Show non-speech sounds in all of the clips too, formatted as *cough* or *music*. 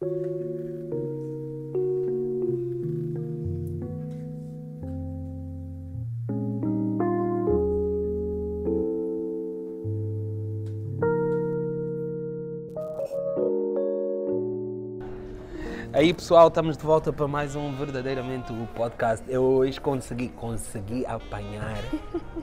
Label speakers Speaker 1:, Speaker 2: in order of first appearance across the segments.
Speaker 1: Música Aí pessoal, estamos de volta para mais um verdadeiramente o podcast. Eu hoje consegui, consegui apanhar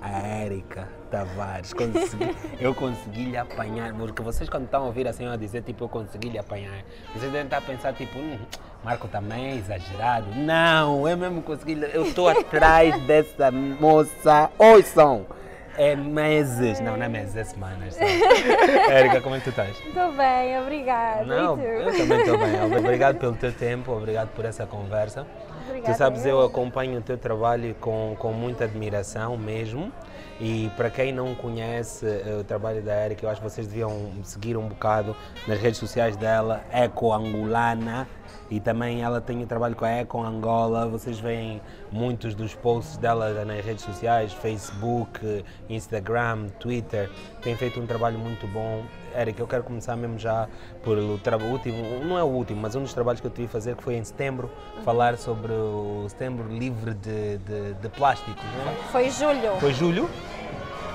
Speaker 1: a Érica Tavares. Consegui, eu consegui lhe apanhar, porque vocês quando estão a ouvir a senhora dizer tipo eu consegui lhe apanhar, vocês devem estar a pensar tipo, hum, Marco também é exagerado. Não, eu mesmo consegui, eu estou atrás dessa moça. Ouçam! É meses, não, não é meses, é semanas. *laughs* Érica, como é que tu estás?
Speaker 2: Estou bem, obrigada.
Speaker 1: Não, eu também estou bem. *laughs* Obrigado pelo teu tempo, obrigado por essa conversa.
Speaker 2: Obrigada
Speaker 1: tu sabes,
Speaker 2: eu.
Speaker 1: acompanho o teu trabalho com, com muita admiração mesmo. E para quem não conhece eh, o trabalho da Erika, eu acho que vocês deviam seguir um bocado nas redes sociais dela, Eco Angolana. E também ela tem o trabalho com a Eco Angola. Vocês veem muitos dos posts dela nas redes sociais, Facebook, Instagram, Twitter. Tem feito um trabalho muito bom. Eric, eu quero começar mesmo já por o trabalho último, não é o último, mas um dos trabalhos que eu tive a fazer, que foi em setembro, falar sobre o setembro livre de, de, de plástico. Não é?
Speaker 2: Foi julho.
Speaker 1: Foi julho?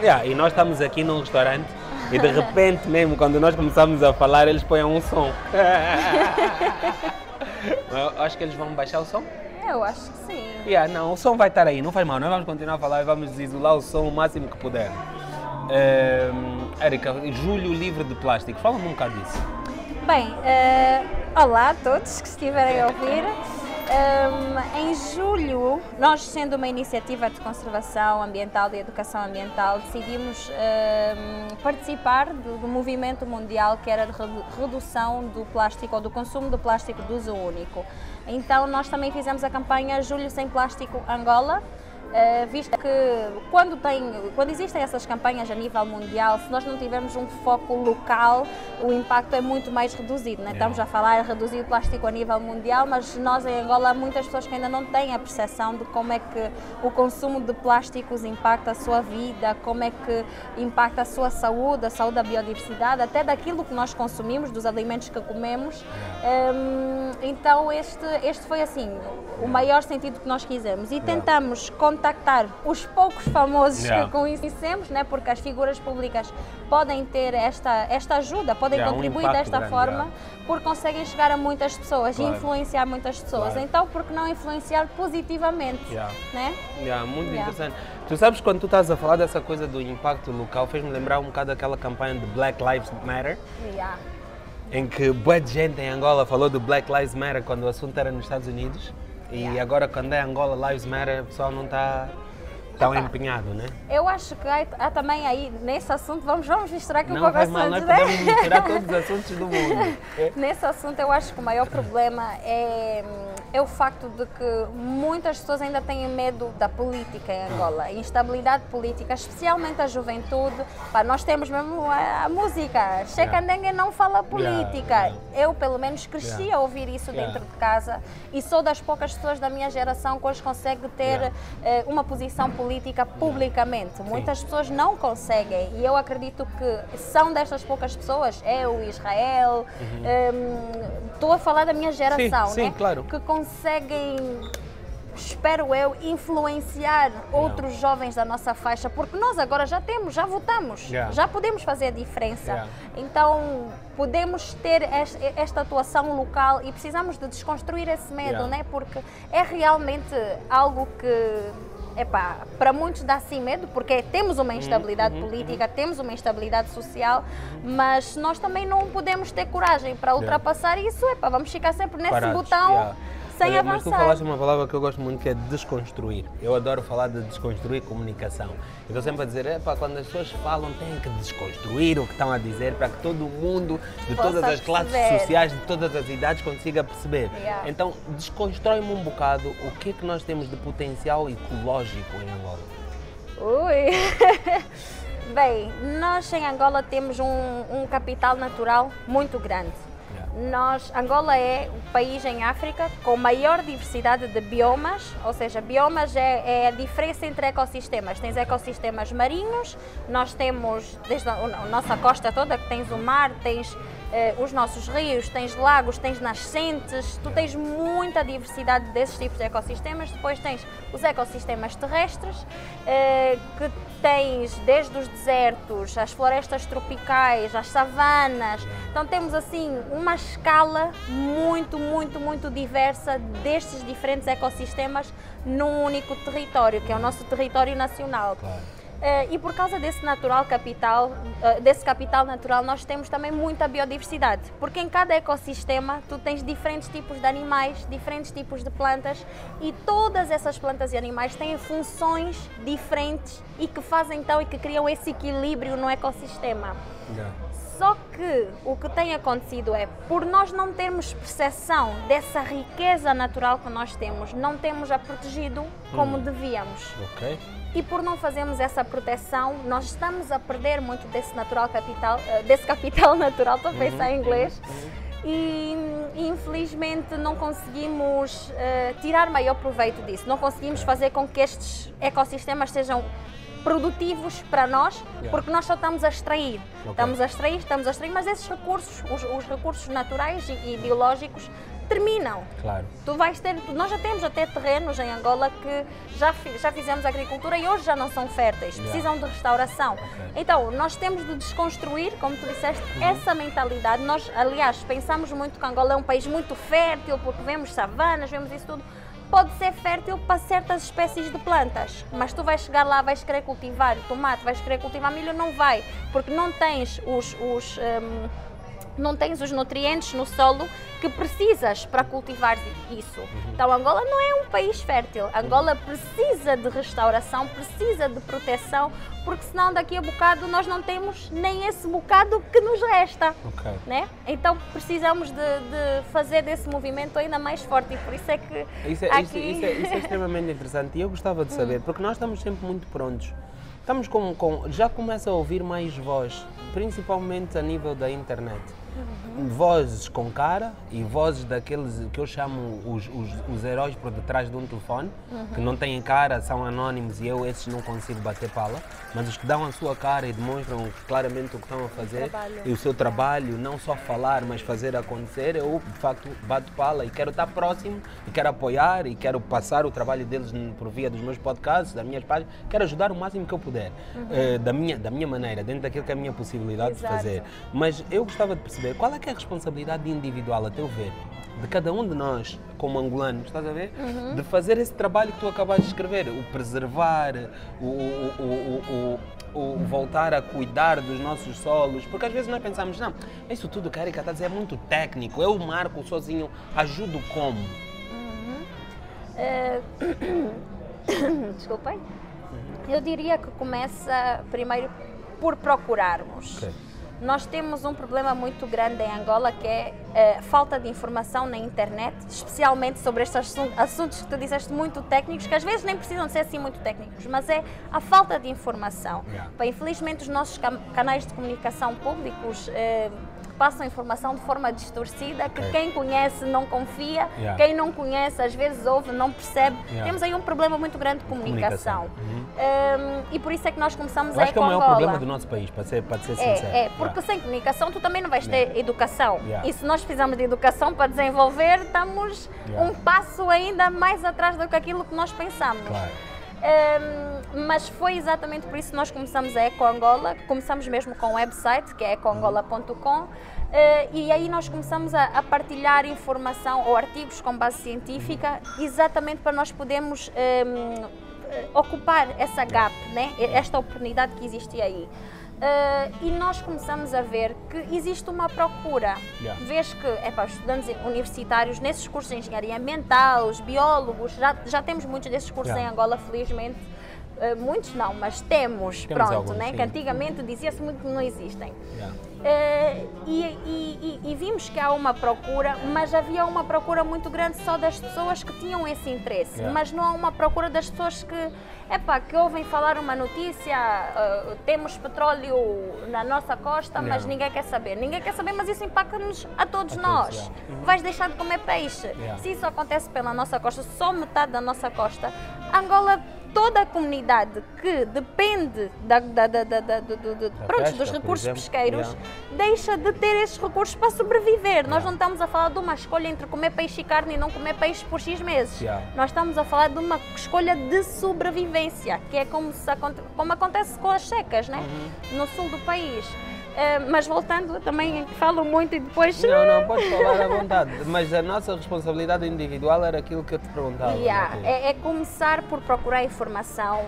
Speaker 1: Yeah, e nós estamos aqui num restaurante e de repente mesmo, quando nós começamos a falar, eles põem um som. *laughs* Eu acho que eles vão baixar o som.
Speaker 2: Eu acho que sim.
Speaker 1: Yeah, não, o som vai estar aí, não faz mal, nós vamos continuar a falar e vamos isolar o som o máximo que puder. Ehm, Érica, julho livre de plástico, fala-me um bocado disso.
Speaker 2: Bem, eh, olá a todos que estiverem a ouvir. Ehm, em julho, nós sendo uma iniciativa de conservação ambiental e educação ambiental, decidimos ehm, participar do, do movimento mundial que era de redu- redução do plástico ou do consumo do plástico de uso único. Então nós também fizemos a campanha Julho Sem Plástico Angola, visto que quando, tem, quando existem essas campanhas a nível mundial, se nós não tivermos um foco local, o impacto é muito mais reduzido. Né? Estamos a falar de reduzir o plástico a nível mundial, mas nós em Angola há muitas pessoas que ainda não têm a percepção de como é que o consumo de plásticos impacta a sua vida, como é que impacta a sua saúde, a saúde da biodiversidade, até daquilo que nós consumimos, dos alimentos que comemos. Um, então este, este foi assim o maior sentido que nós quisemos e tentamos contactar os poucos famosos
Speaker 1: Yeah.
Speaker 2: que conhecemos, né, porque as figuras públicas podem ter esta, esta ajuda, podem
Speaker 1: Yeah, um
Speaker 2: contribuir
Speaker 1: impacto
Speaker 2: desta
Speaker 1: grande,
Speaker 2: forma,
Speaker 1: yeah.
Speaker 2: porque conseguem chegar a muitas pessoas
Speaker 1: Claro.
Speaker 2: e influenciar muitas pessoas.
Speaker 1: Claro.
Speaker 2: Então, por que não influenciar positivamente?
Speaker 1: Yeah.
Speaker 2: Né?
Speaker 1: Yeah, muito
Speaker 2: Yeah.
Speaker 1: interessante. Tu sabes quando tu estás a falar dessa coisa do impacto local, fez-me lembrar um bocado daquela campanha de Black Lives Matter,
Speaker 2: Yeah.
Speaker 1: em que boa gente em Angola falou do Black Lives Matter quando o assunto era nos Estados Unidos. E
Speaker 2: Yeah.
Speaker 1: agora quando é Angola Lives Matter, o pessoal não está tão
Speaker 2: Epá.
Speaker 1: empenhado, né?
Speaker 2: Eu acho que há, há também aí, nesse assunto, vamos, vamos misturar aqui um pouco
Speaker 1: faz mal, nós
Speaker 2: assuntos, né?
Speaker 1: podemos misturar todos os *laughs* assuntos do mundo. É.
Speaker 2: Nesse assunto, eu acho que o maior problema é, é o facto de que muitas pessoas ainda têm medo da política em Angola, instabilidade política, especialmente a juventude. Pá, nós temos mesmo a, a música, Checandengue não fala política.
Speaker 1: yeah.
Speaker 2: Eu, pelo menos, cresci
Speaker 1: Yeah.
Speaker 2: a ouvir isso
Speaker 1: Yeah.
Speaker 2: dentro de casa e sou das poucas pessoas da minha geração que hoje consegue ter
Speaker 1: Yeah.
Speaker 2: eh, uma posição política publicamente. Muitas pessoas não conseguem e eu acredito que são destas poucas pessoas, eu, Israel, hum, estou a falar da minha geração,
Speaker 1: Uhum. sim,
Speaker 2: né?
Speaker 1: claro.
Speaker 2: que conseguem espero eu, influenciar outros jovens da nossa faixa, porque nós agora já temos, já votamos,
Speaker 1: Yeah.
Speaker 2: já podemos fazer a diferença.
Speaker 1: Yeah.
Speaker 2: Então, podemos ter es- esta atuação local e precisamos de desconstruir esse medo,
Speaker 1: Yeah.
Speaker 2: né? Porque é realmente algo que epá, para muitos dá sim medo, porque temos
Speaker 1: Uhum,
Speaker 2: uma instabilidade política, temos uma instabilidade social, mas nós também não podemos ter coragem para ultrapassar isso, epá, vamos ficar sempre nesse
Speaker 1: Parados,
Speaker 2: botão
Speaker 1: yeah.
Speaker 2: Sem
Speaker 1: Olha, Mas tu
Speaker 2: avançar.
Speaker 1: falaste uma palavra que eu gosto muito que é desconstruir. Eu adoro falar de desconstruir comunicação. Eu estou sempre a dizer, "Epá, quando as pessoas falam, têm que desconstruir o que estão a dizer para que todo mundo, de
Speaker 2: Possa
Speaker 1: todas as classes
Speaker 2: perceber.
Speaker 1: sociais, de todas as idades, consiga perceber.
Speaker 2: Yeah.
Speaker 1: Então, desconstrói-me um bocado o que é que nós temos de potencial ecológico em Angola.
Speaker 2: Ui! *laughs* Bem, nós em Angola temos um, um capital natural muito grande. Nós, Angola é o país em África com maior diversidade de biomas, ou seja, biomas é, é a diferença entre ecossistemas. Tens ecossistemas marinhos, nós temos desde a, a nossa costa toda, que tens o mar, tens eh, os nossos rios, tens lagos, tens nascentes, tu tens muita diversidade desses tipos de ecossistemas. Depois tens os ecossistemas terrestres, eh, que tens desde os desertos, as florestas tropicais, as savanas. Então temos assim uma escala muito, muito, muito diversa destes diferentes ecossistemas num único território, que é o nosso território nacional.
Speaker 1: Claro.
Speaker 2: Uh, e por causa desse natural capital, uh, desse capital natural, nós temos também muita biodiversidade, porque em cada ecossistema tu tens diferentes tipos de animais, diferentes tipos de plantas e todas essas plantas e animais têm funções diferentes e que fazem então e que criam esse equilíbrio no ecossistema.
Speaker 1: Yeah.
Speaker 2: Só que o que tem acontecido é, por nós não termos percepção dessa riqueza natural que nós temos, não temos a protegido como
Speaker 1: Hum.
Speaker 2: devíamos.
Speaker 1: Ok.
Speaker 2: E por não fazermos essa proteção, nós estamos a perder muito desse natural capital, eh, desse capital *laughs* natural, estou a pensar em inglês, e, e, infelizmente não conseguimos eh, tirar maior proveito disso. Não conseguimos fazer com que estes ecossistemas sejam produtivos para nós, porque nós só estamos a extrair.
Speaker 1: Ok.
Speaker 2: Estamos a extrair, estamos a extrair, mas esses recursos, os, os recursos naturais e, e biológicos, terminam.
Speaker 1: Claro.
Speaker 2: Tu vais ter, nós já temos até terrenos em Angola que já, já fizemos agricultura e hoje já não são férteis,
Speaker 1: Yeah.
Speaker 2: precisam de restauração. Então, nós temos de desconstruir, como tu disseste, essa mentalidade. Nós, aliás, pensamos muito que Angola é um país muito fértil, porque vemos savanas, vemos isso tudo. Pode ser fértil para certas espécies de plantas, mas tu vais chegar lá, vais querer cultivar tomate, vais querer cultivar milho, não vai, porque não tens os, os hum, não tens os nutrientes no solo que precisas para cultivar isso. Então Angola não é um país fértil. Angola precisa de restauração, precisa de proteção, porque senão daqui a bocado nós não temos nem esse bocado que nos resta.
Speaker 1: Ok.
Speaker 2: Né? Então precisamos de, de fazer desse movimento ainda mais forte e por isso é que
Speaker 1: Isso é,
Speaker 2: aqui...
Speaker 1: isso, isso é, isso é extremamente interessante e eu gostava de *laughs* saber, porque nós estamos sempre muito prontos. Estamos com, com- já começa a ouvir mais voz, principalmente a nível da internet. Vozes com cara e vozes daqueles que eu chamo os, os, os heróis por detrás de um telefone, que não têm cara, são anónimos e eu esses não consigo bater pala, mas os que dão a sua cara e demonstram claramente o que estão a fazer
Speaker 2: trabalho.
Speaker 1: e o seu trabalho, não só falar, mas fazer acontecer, eu de facto bato pala e quero estar próximo e quero apoiar e quero passar o trabalho deles por via dos meus podcasts, das minhas páginas, quero ajudar o máximo que eu puder, eh, da, minha, da minha maneira, dentro daquilo que é a minha possibilidade
Speaker 2: Exato.
Speaker 1: de fazer. Mas eu gostava de perceber qual é que é a responsabilidade individual, a teu ver, de cada um de nós, como angolanos, estás a ver? De fazer esse trabalho que tu acabaste de escrever, o preservar, o, o, o, o, voltar a cuidar dos nossos solos, porque às vezes nós pensamos, não, isso tudo que a Erika está a dizer é muito técnico, eu marco sozinho, ajudo como?
Speaker 2: Eh, *coughs* Desculpem. Eu diria que começa primeiro por procurarmos.
Speaker 1: Ok.
Speaker 2: Nós temos um problema muito grande em Angola que é eh, falta de informação na internet, especialmente sobre estes assun- assuntos que tu disseste muito técnicos, que às vezes nem precisam ser assim muito técnicos, mas é a falta de informação.
Speaker 1: Yeah.
Speaker 2: Pá, infelizmente, os nossos canais de comunicação públicos eh, passam informação de forma distorcida, que quem conhece não confia,
Speaker 1: Yeah.
Speaker 2: quem não conhece às vezes ouve, não percebe.
Speaker 1: Yeah.
Speaker 2: Temos aí um problema muito grande de comunicação.
Speaker 1: Comunicação.
Speaker 2: Um, e por isso é que nós começamos
Speaker 1: Eu
Speaker 2: a
Speaker 1: acho que é o maior problema do nosso país, para ser, para ser sincero.
Speaker 2: É, é, porque
Speaker 1: Yeah.
Speaker 2: sem comunicação tu também não vais ter educação. E se nós precisamos de educação para desenvolver, estamos
Speaker 1: Yeah.
Speaker 2: um passo ainda mais atrás do que aquilo que nós pensamos.
Speaker 1: Claro.
Speaker 2: Um, mas foi exatamente por isso que nós começamos a Eco Angola, começamos mesmo com o website, que é ecoangola.com, eh, e aí nós começamos a, a partilhar informação ou artigos com base científica, exatamente para nós podermos um, eh, ocupar essa gap, né? esta oportunidade que existe aí. Eh, e nós começamos a ver que existe uma procura.
Speaker 1: Yeah.
Speaker 2: Vês que é para os estudantes universitários, nesses cursos de engenharia ambiental, os biólogos, já, já temos muitos desses cursos
Speaker 1: Yeah.
Speaker 2: em Angola, felizmente. Eh, muitos não, mas temos,
Speaker 1: Temos
Speaker 2: pronto,
Speaker 1: alguns,
Speaker 2: né?
Speaker 1: sim.
Speaker 2: que antigamente dizia-se muito que não existem.
Speaker 1: Yeah.
Speaker 2: Eh, e, e- e- e vimos que há uma procura, mas havia uma procura muito grande só das pessoas que tinham esse interesse,
Speaker 1: Yeah.
Speaker 2: mas não há uma procura das pessoas que, epá, que ouvem falar uma notícia, eh, temos petróleo na nossa costa, mas
Speaker 1: Yeah.
Speaker 2: ninguém quer saber. Ninguém quer saber, mas isso impacta-nos a todos
Speaker 1: A todos,
Speaker 2: nós.
Speaker 1: yeah. Uhum.
Speaker 2: Vais deixar de comer peixe. Se isso acontece pela nossa costa, só metade da nossa costa, Angola toda a comunidade que depende da, da, da, da, pronto,
Speaker 1: pesca,
Speaker 2: dos recursos
Speaker 1: exemplo.
Speaker 2: pesqueiros
Speaker 1: Yeah.
Speaker 2: deixa de ter esses recursos para sobreviver. Nós não estamos a falar de uma escolha entre comer peixe e carne e não comer peixe por X meses.
Speaker 1: Yeah.
Speaker 2: Nós estamos a falar de uma escolha de sobrevivência, que é como, se como acontece com as secas, né?
Speaker 1: Uhum.
Speaker 2: no sul do país. Eh, mas voltando, também falo muito e depois.
Speaker 1: Não, não, podes falar à vontade, mas a nossa responsabilidade individual era aquilo que eu te perguntava.
Speaker 2: Yeah,
Speaker 1: Matilde.
Speaker 2: é, é começar por procurar informação.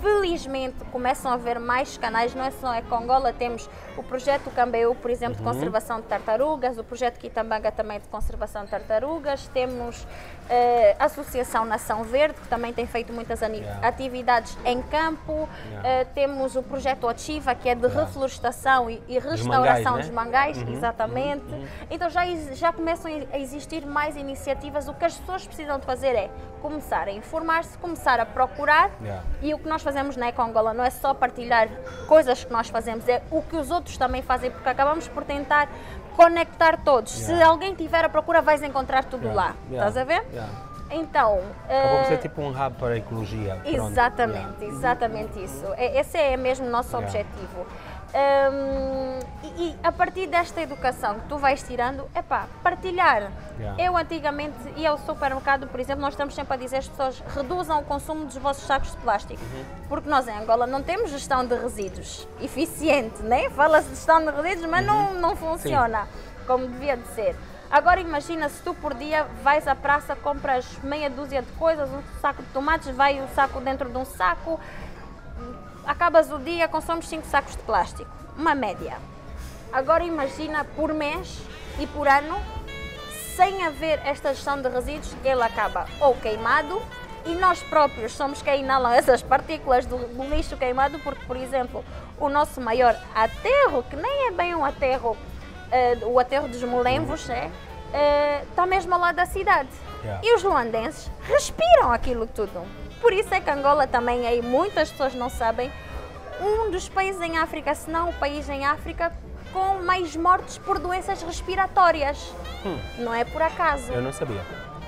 Speaker 2: Felizmente começam a haver mais canais, não é só em Congola, temos o projeto Cambeu, por exemplo, de
Speaker 1: Uhum.
Speaker 2: conservação de tartarugas, o projeto Quitambanga também de conservação de tartarugas, temos a Associação Nação Verde, que também tem feito muitas atividades em campo. Eh, temos o projeto Otiva, que é de reflorestação e, restauração
Speaker 1: mangais,
Speaker 2: dos
Speaker 1: né?
Speaker 2: mangais,
Speaker 1: Uhum,
Speaker 2: exatamente. Então já, já começam a existir mais iniciativas. O que as pessoas precisam de fazer é começar a informar-se, começar a procurar. E o que nós fazemos na Econgola não é só partilhar coisas que nós fazemos, é o que os outros também fazem, porque acabamos por tentar conectar todos. Se
Speaker 1: Yeah.
Speaker 2: alguém tiver a procura, vais encontrar tudo
Speaker 1: Yeah,
Speaker 2: lá.
Speaker 1: yeah,
Speaker 2: Estás a ver? Então.
Speaker 1: Acabou
Speaker 2: eh,
Speaker 1: ser tipo um hub para a ecologia. pronto.
Speaker 2: Exatamente, exatamente isso. É- Esse é mesmo o nosso objetivo. Hum, e, e a partir desta educação que tu vais tirando, é pá, partilhar.
Speaker 1: Yeah.
Speaker 2: Eu antigamente ia ao supermercado, por exemplo, nós estamos sempre a dizer às pessoas reduzam o consumo dos vossos sacos de plástico.
Speaker 1: Uhum.
Speaker 2: Porque nós em Angola não temos gestão de resíduos eficiente, né? Fala-se de gestão de resíduos, mas não,
Speaker 1: Uhum.
Speaker 2: não funciona como devia de ser. Agora imagina se tu por dia vais à praça, compras meia dúzia de coisas, um saco de tomates, vai o saco dentro de um saco, acabas o dia, consomes 5 sacos de plástico, uma média. Agora imagina por mês e por ano, sem haver esta gestão de resíduos, ele acaba ou queimado e nós próprios somos quem inalam essas partículas do, do lixo queimado, porque, por exemplo, o nosso maior aterro, que nem é bem um aterro, eh, o aterro dos molenvos, é, está mesmo ao lado da cidade.
Speaker 1: Yeah.
Speaker 2: E os luandenses respiram aquilo tudo. Por isso é que Angola também, aí muitas pessoas não sabem, um dos países em África, se não o país em África, com mais mortes por doenças respiratórias.
Speaker 1: Hum,
Speaker 2: Não é por acaso.
Speaker 1: eu não sabia.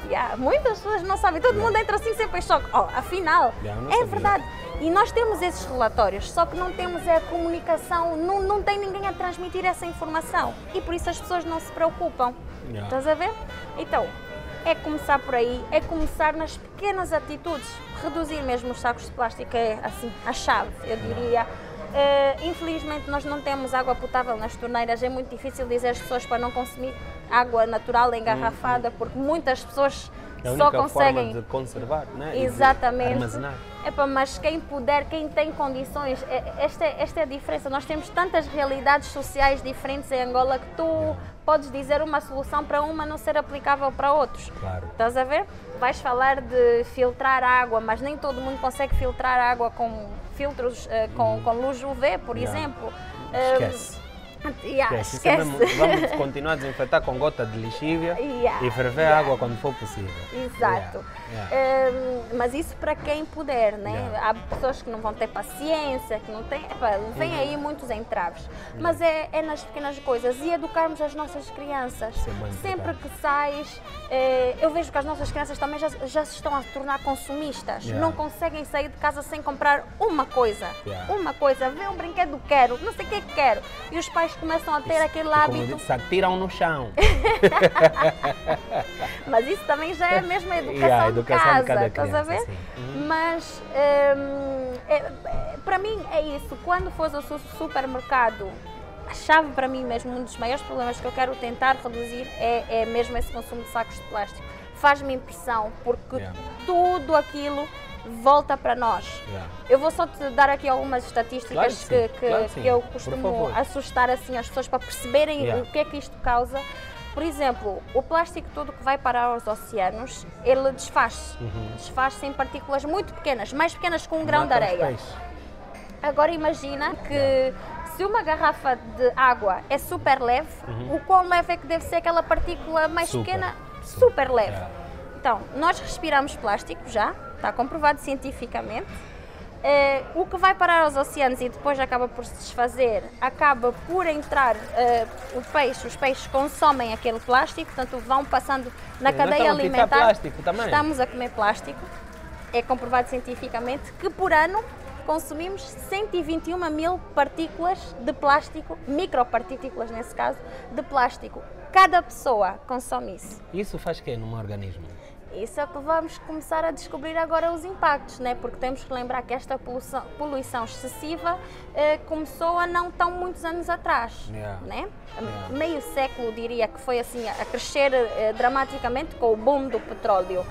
Speaker 2: Yeah, muitas pessoas não sabem, todo mundo entra assim sempre em choque. Oh, afinal,
Speaker 1: Yeah,
Speaker 2: é
Speaker 1: sabia.
Speaker 2: verdade. E nós temos esses relatórios, só que não temos a comunicação, não, não tem ninguém a transmitir essa informação. E por isso as pessoas não se preocupam.
Speaker 1: Yeah.
Speaker 2: Estás a ver? Então, é começar por aí, é começar nas pequenas atitudes. Reduzir mesmo os sacos de plástico é assim, a chave, eu diria. Eh, infelizmente nós não temos água potável nas torneiras, é muito difícil dizer às pessoas para não consumir água natural engarrafada, porque muitas pessoas
Speaker 1: É a
Speaker 2: só
Speaker 1: única
Speaker 2: conseguem.
Speaker 1: forma de conservar, né? E de
Speaker 2: Exatamente.
Speaker 1: armazenar.
Speaker 2: Epá, mas quem puder, quem tem condições, é- esta, é- esta é a diferença. Nós temos tantas realidades sociais diferentes em Angola que tu podes dizer uma solução para uma não ser aplicável para outros.
Speaker 1: Claro.
Speaker 2: Estás a ver? Vais falar de filtrar água, mas nem todo mundo consegue filtrar água com filtros eh, com, com luz UV, por.
Speaker 1: Yeah.
Speaker 2: exemplo.
Speaker 1: Esquece.
Speaker 2: Um, *laughs* yeah,
Speaker 1: Esquece. É
Speaker 2: esquece.
Speaker 1: mesmo- vamos *laughs* continuar a desinfetar com gota de lixívia
Speaker 2: Yeah,
Speaker 1: e ferver água quando for possível.
Speaker 2: Exato.
Speaker 1: Yeah, yeah.
Speaker 2: Hum, mas isso para quem puder, né?
Speaker 1: Yeah.
Speaker 2: Há pessoas que não vão ter paciência, que não têm. Vem
Speaker 1: Uhum.
Speaker 2: aí muitos entraves. Mas é, é nas pequenas coisas e educarmos as nossas crianças.
Speaker 1: Isso é
Speaker 2: Sempre que sais, eh, eu vejo que as nossas crianças também já, já se estão a tornar consumistas.
Speaker 1: Yeah.
Speaker 2: Não conseguem sair de casa sem comprar uma coisa. Uma coisa. Vê um brinquedo, quero, não sei o que quero. E os pais começam a ter aquele
Speaker 1: E como eu
Speaker 2: hábito.
Speaker 1: disse, atiram no chão. *laughs*
Speaker 2: Mas isso também já é mesmo a *laughs* educação,
Speaker 1: Yeah, a educação de
Speaker 2: casa,
Speaker 1: cada
Speaker 2: estás a ver?
Speaker 1: criança, sim.
Speaker 2: Mas hum, é- é- para mim é isso. Quando fores ao su- supermercado, a chave para mim mesmo, um dos maiores problemas que eu quero tentar reduzir é, é mesmo esse consumo de sacos de plástico. Faz-me impressão porque
Speaker 1: Yeah.
Speaker 2: tudo aquilo volta para nós.
Speaker 1: Yeah.
Speaker 2: Eu vou só te dar aqui algumas estatísticas
Speaker 1: Claro que
Speaker 2: que, que-
Speaker 1: claro que
Speaker 2: eu costumo assustar assim as pessoas para perceberem
Speaker 1: Yeah.
Speaker 2: o que é que isto causa. Por exemplo, o plástico todo que vai parar aos oceanos, ele desfaz.
Speaker 1: Uhum.
Speaker 2: Desfaz-se em partículas muito pequenas, mais pequenas que um grão de
Speaker 1: Mata os
Speaker 2: areia. Agora imagina que se uma garrafa de água é super leve, o quão leve é que deve ser aquela partícula mais
Speaker 1: Super.
Speaker 2: pequena? Super leve.
Speaker 1: Yeah.
Speaker 2: Então, nós respiramos plástico já, está comprovado cientificamente. Eh, o que vai parar aos oceanos e depois acaba por se desfazer, acaba por entrar eh, o peixe, os peixes consomem aquele plástico, portanto vão passando na
Speaker 1: Sim,
Speaker 2: cadeia alimentar.
Speaker 1: plástico também.
Speaker 2: Estamos a comer plástico. é comprovado cientificamente que por ano consumimos 121 mil partículas de plástico, micropartículas nesse caso, de plástico. Cada pessoa consome isso.
Speaker 1: Isso faz quê num organismo?
Speaker 2: Isso é que vamos começar a descobrir agora os impactos, né? porque temos que lembrar que esta poluição, poluição excessiva eh, começou a não tão muitos anos atrás.
Speaker 1: Yeah.
Speaker 2: Né?
Speaker 1: Yeah.
Speaker 2: Meio século, diria que foi assim a crescer eh, dramaticamente com o boom do petróleo.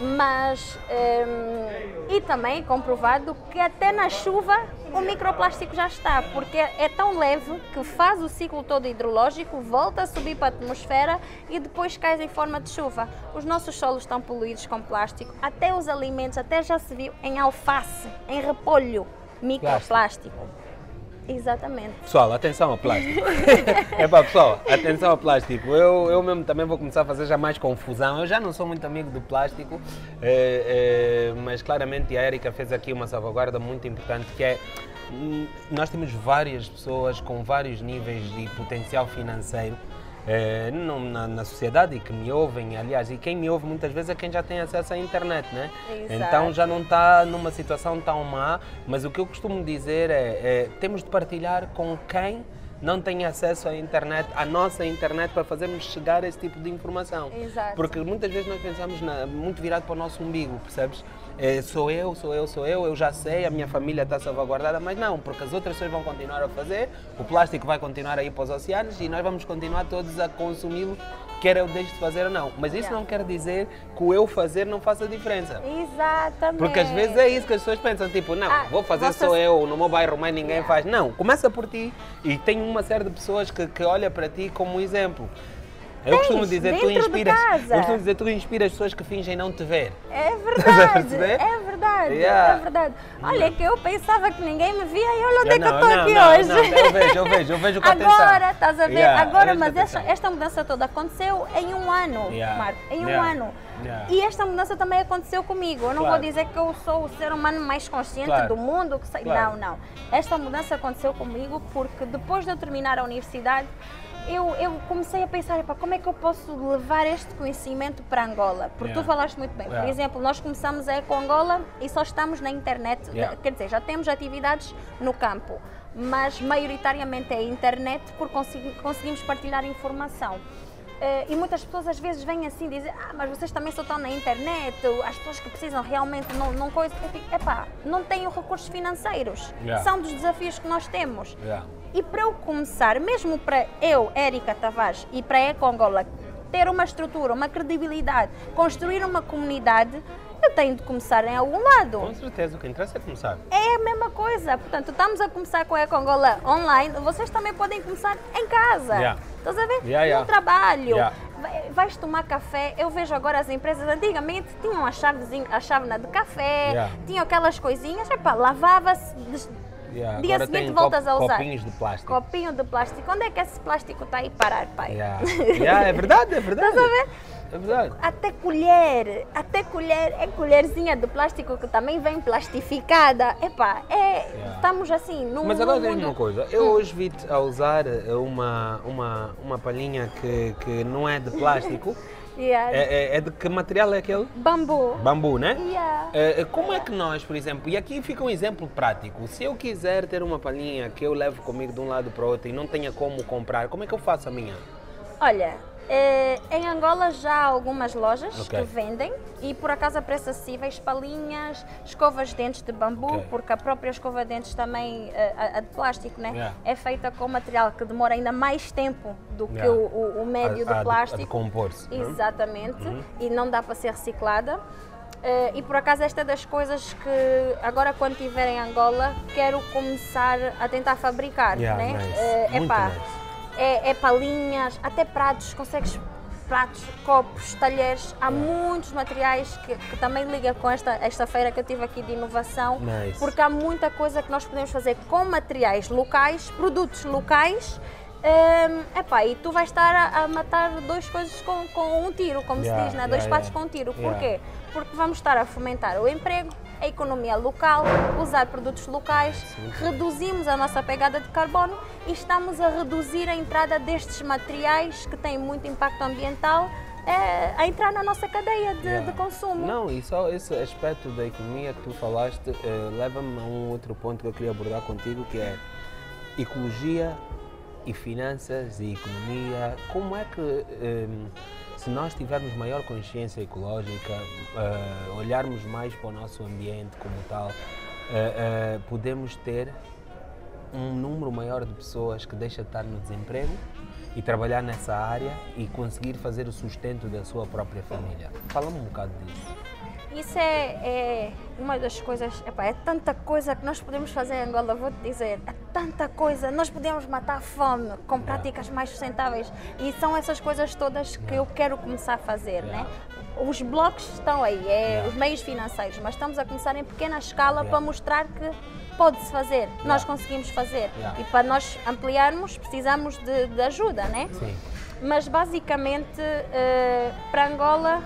Speaker 2: Mas, eh, e também comprovado que até na chuva o microplástico já está, porque é tão leve que faz o ciclo todo hidrológico, volta a subir para a atmosfera e depois cai em forma de chuva. Os nossos solos estão poluídos com plástico, até os alimentos, até já se viu em alface, em repolho, microplástico. Exatamente.
Speaker 1: Pessoal, atenção ao plástico. *laughs* é para pessoal, atenção ao plástico. Eu, eu mesmo também vou começar a fazer já mais confusão. Eu já não sou muito amigo do plástico, é, é, mas claramente a Erika fez aqui uma salvaguarda muito importante que é hum, nós temos várias pessoas com vários níveis de potencial financeiro não, na, na, sociedade e que me ouvem, aliás, e quem me ouve muitas vezes é quem já tem acesso à internet, né?
Speaker 2: Exato.
Speaker 1: Então já não está numa situação tão má, mas o que eu costumo dizer é, é temos de partilhar com quem não tem acesso à internet, à nossa internet, para fazermos chegar esse tipo de informação.
Speaker 2: Exato.
Speaker 1: Porque muitas vezes nós pensamos na, muito virado para o nosso umbigo, percebes? É, sou eu, sou eu, sou eu, eu já sei, a minha família está salvaguardada, mas não, porque as outras pessoas vão continuar a fazer, o plástico vai continuar a ir para os oceanos e nós vamos continuar todos a consumi-lo, quer eu deixe de fazer ou não. Mas isso
Speaker 2: Yeah.
Speaker 1: não quer dizer que o eu fazer não faça diferença.
Speaker 2: Exatamente.
Speaker 1: Porque às vezes é isso que as pessoas pensam, tipo, não,
Speaker 2: Ah,
Speaker 1: vou fazer
Speaker 2: você-
Speaker 1: só eu, no meu bairro mais ninguém
Speaker 2: Yeah.
Speaker 1: faz. Não, começa por ti. E tem uma série de pessoas que, que olha para ti como exemplo. Eu
Speaker 2: Tens,
Speaker 1: costumo dizer, tu inspiras, eu costumo dizer, tu inspiras pessoas que fingem não te ver.
Speaker 2: É *laughs*
Speaker 1: a
Speaker 2: verdade, é verdade,
Speaker 1: Yeah.
Speaker 2: é verdade. Olha que eu pensava que ninguém me via e olha onde é que eu estou aqui
Speaker 1: não,
Speaker 2: hoje.
Speaker 1: não, eu vejo, eu vejo, eu vejo com atenção.
Speaker 2: Agora, estás a ver?
Speaker 1: Yeah,
Speaker 2: Agora, mas esta,
Speaker 1: atenção.
Speaker 2: esta mudança toda aconteceu em um ano,
Speaker 1: Yeah.
Speaker 2: Marco, em um ano. E esta mudança também aconteceu comigo. Eu não
Speaker 1: Claro.
Speaker 2: vou dizer que eu sou o ser humano mais consciente
Speaker 1: Claro.
Speaker 2: do mundo. Que sei.
Speaker 1: Claro.
Speaker 2: Não, não. Esta mudança aconteceu comigo porque depois de eu terminar a universidade, eu, eu comecei a pensar, "Epá, como é que eu posso levar este conhecimento para Angola? Porque
Speaker 1: Yeah.
Speaker 2: tu falaste muito bem. Por
Speaker 1: Yeah.
Speaker 2: exemplo, nós começamos a Eco Angola e só estamos na internet.
Speaker 1: Yeah.
Speaker 2: Quer dizer, já temos atividades no campo, mas maioritariamente é internet porque consegui- conseguimos partilhar informação. Eh, e muitas pessoas às vezes vêm assim dizer, ah, mas vocês também só estão na internet, as pessoas que precisam realmente não, não coisa. Eu digo, epá, não tenho recursos financeiros.
Speaker 1: Yeah.
Speaker 2: São dos desafios que nós temos.
Speaker 1: Yeah.
Speaker 2: E para eu começar, mesmo para eu, Érica Tavares, e para a Eco Angola ter uma estrutura, uma credibilidade, construir uma comunidade, eu tenho de começar em algum lado.
Speaker 1: Com certeza, o que interessa é começar.
Speaker 2: É a mesma coisa. Portanto, estamos a começar com a Eco Angola online, vocês também podem começar em casa.
Speaker 1: Yeah.
Speaker 2: Estás a ver?
Speaker 1: Yeah, yeah.
Speaker 2: No trabalho.
Speaker 1: Yeah.
Speaker 2: Vai- Vais tomar café. Eu vejo agora as empresas, antigamente tinham a, chavezinha, a chávena de café,
Speaker 1: Yeah.
Speaker 2: tinham aquelas coisinhas, epá, lavava-se. des-
Speaker 1: Yeah.
Speaker 2: Dia seguinte voltas
Speaker 1: cop-
Speaker 2: a usar.
Speaker 1: copinhos de plástico.
Speaker 2: Copinho de plástico. Onde é que esse plástico está aí parar, pai?
Speaker 1: Yeah. Yeah, é verdade, é *laughs* verdade.
Speaker 2: Estás a ver?
Speaker 1: É verdade.
Speaker 2: Até colher, até colher, é colherzinha de plástico que também vem plastificada. Epá, é, estamos assim num,
Speaker 1: Mas agora diz-me uma coisa, eu hoje vi-te a usar uma, uma, uma palhinha que, que não é de plástico. *laughs*
Speaker 2: Yeah.
Speaker 1: é, é- é de que material é aquele?
Speaker 2: Bambu.
Speaker 1: Bambu, né?
Speaker 2: Yeah.
Speaker 1: Eh, como é que nós, por exemplo, e aqui fica um exemplo prático, se eu quiser ter uma palhinha que eu levo comigo de um lado para o outro e não tenha como comprar, como é que eu faço a minha?
Speaker 2: Olha, eh, em Angola já há algumas lojas
Speaker 1: Ok.
Speaker 2: que vendem e por acaso a preços acessíveis, palinhas, escovas de dentes de bambu,
Speaker 1: Ok.
Speaker 2: porque a própria escova de dentes também, eh, a, a de plástico, né?
Speaker 1: Yeah.
Speaker 2: É feita com material que demora ainda mais tempo do que
Speaker 1: Yeah.
Speaker 2: o, o- o médio
Speaker 1: A-
Speaker 2: do
Speaker 1: de- a
Speaker 2: plástico.
Speaker 1: decompor-se, é?
Speaker 2: Exatamente.
Speaker 1: Uhum.
Speaker 2: E não dá para ser reciclada. Eh, e por acaso esta é das coisas que agora quando estiver em Angola quero começar a tentar fabricar,
Speaker 1: Yeah,
Speaker 2: né?
Speaker 1: nice. Muito
Speaker 2: epá,
Speaker 1: nice.
Speaker 2: É, é palinhas, até pratos, consegues pratos, copos, talheres, há muitos materiais que, que também liga com esta, esta feira que eu tive aqui de inovação,
Speaker 1: Nice.
Speaker 2: porque há muita coisa que nós podemos fazer com materiais locais, produtos locais, hum, epá, e tu vais estar a, a matar duas coisas com, com um tiro, como
Speaker 1: Yeah,
Speaker 2: se diz, né?
Speaker 1: yeah,
Speaker 2: dois patos
Speaker 1: yeah.
Speaker 2: com um tiro. Porquê? Porque vamos estar a fomentar o emprego, a economia local, usar produtos locais, reduzimos a nossa pegada de carbono e estamos a reduzir a entrada destes materiais que têm muito impacto ambiental é, a entrar na nossa cadeia de,
Speaker 1: Yeah.
Speaker 2: de consumo.
Speaker 1: Não, e só esse aspecto da economia que tu falaste eh, leva-me a um outro ponto que eu queria abordar contigo, que é ecologia e finanças e economia. Como é que, em, se nós tivermos maior consciência ecológica, eh, olharmos mais para o nosso ambiente como tal, eh, podemos ter um número maior de pessoas que deixa de estar no desemprego e trabalhar nessa área e conseguir fazer o sustento da sua própria família. Fala-me um bocado disso.
Speaker 2: Isso é, é uma das coisas, epá, é tanta coisa que nós podemos fazer em Angola, vou-te dizer, é tanta coisa, nós podemos matar a fome com práticas mais sustentáveis e são essas coisas todas que eu quero começar a fazer, né? Os blocos estão aí, é os meios financeiros, mas estamos a começar em pequena escala para mostrar que pode-se fazer, nós conseguimos fazer e para nós ampliarmos precisamos de, de ajuda, né?
Speaker 1: Sim.
Speaker 2: Mas basicamente, eh, para Angola,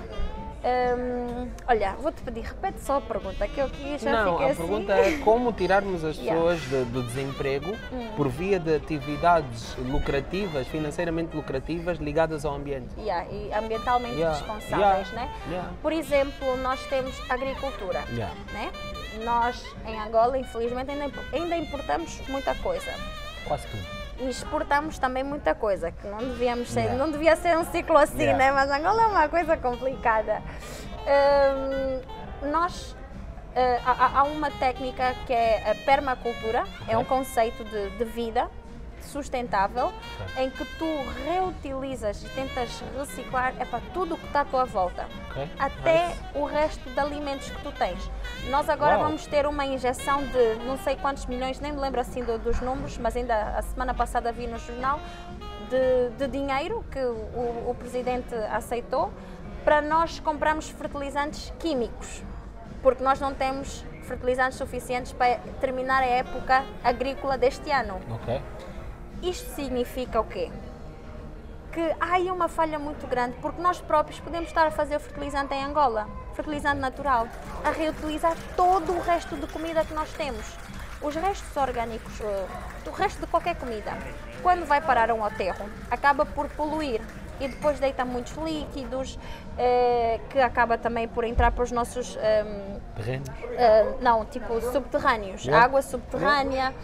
Speaker 2: hum, olha, vou-te pedir, repete só a pergunta, que eu aqui já
Speaker 1: Não, a
Speaker 2: assim.
Speaker 1: pergunta é como tirarmos as *laughs*
Speaker 2: Yeah. Hum.
Speaker 1: pessoas de- do desemprego por via de atividades lucrativas, financeiramente lucrativas, ligadas ao ambiente.
Speaker 2: Yeah, e ambientalmente
Speaker 1: Yeah,
Speaker 2: responsáveis,
Speaker 1: yeah,
Speaker 2: né?
Speaker 1: yeah.
Speaker 2: Por exemplo, nós temos agricultura,
Speaker 1: Yeah.
Speaker 2: né? Nós, em Angola, infelizmente, ainda, ainda importamos muita coisa.
Speaker 1: Quase tudo.
Speaker 2: E exportamos também muita coisa, que não devíamos ser,
Speaker 1: Yeah.
Speaker 2: não devia ser um ciclo assim,
Speaker 1: Yeah.
Speaker 2: né? Mas Angola é uma coisa complicada. Hum, nós eh, há, há- uma técnica que é a permacultura, é um conceito de, de vida sustentável, em que tu reutilizas e tentas reciclar é para tudo o que está à tua volta,
Speaker 1: Ok?
Speaker 2: até
Speaker 1: Nice.
Speaker 2: o resto de alimentos que tu tens. Nós agora
Speaker 1: Uau.
Speaker 2: vamos ter uma injeção de não sei quantos milhões, nem me lembro assim do- dos números, mas ainda a semana passada vi no jornal, de, de dinheiro que o, o presidente aceitou para nós comprarmos fertilizantes químicos, porque nós não temos fertilizantes suficientes para terminar a época agrícola deste ano.
Speaker 1: Ok.
Speaker 2: Isto significa o quê? Que há aí uma falha muito grande, porque nós próprios podemos estar a fazer o fertilizante em Angola, fertilizante natural, a reutilizar todo o resto de comida que nós temos. Os restos orgânicos, eh, o resto de qualquer comida, quando vai parar a um aterro, acaba por poluir e depois deita muitos líquidos, eh, que acaba também por entrar para os nossos ehm,
Speaker 1: Terrenos.
Speaker 2: Uh, não, tipo subterrâneos,
Speaker 1: Yeah.
Speaker 2: água subterrânea.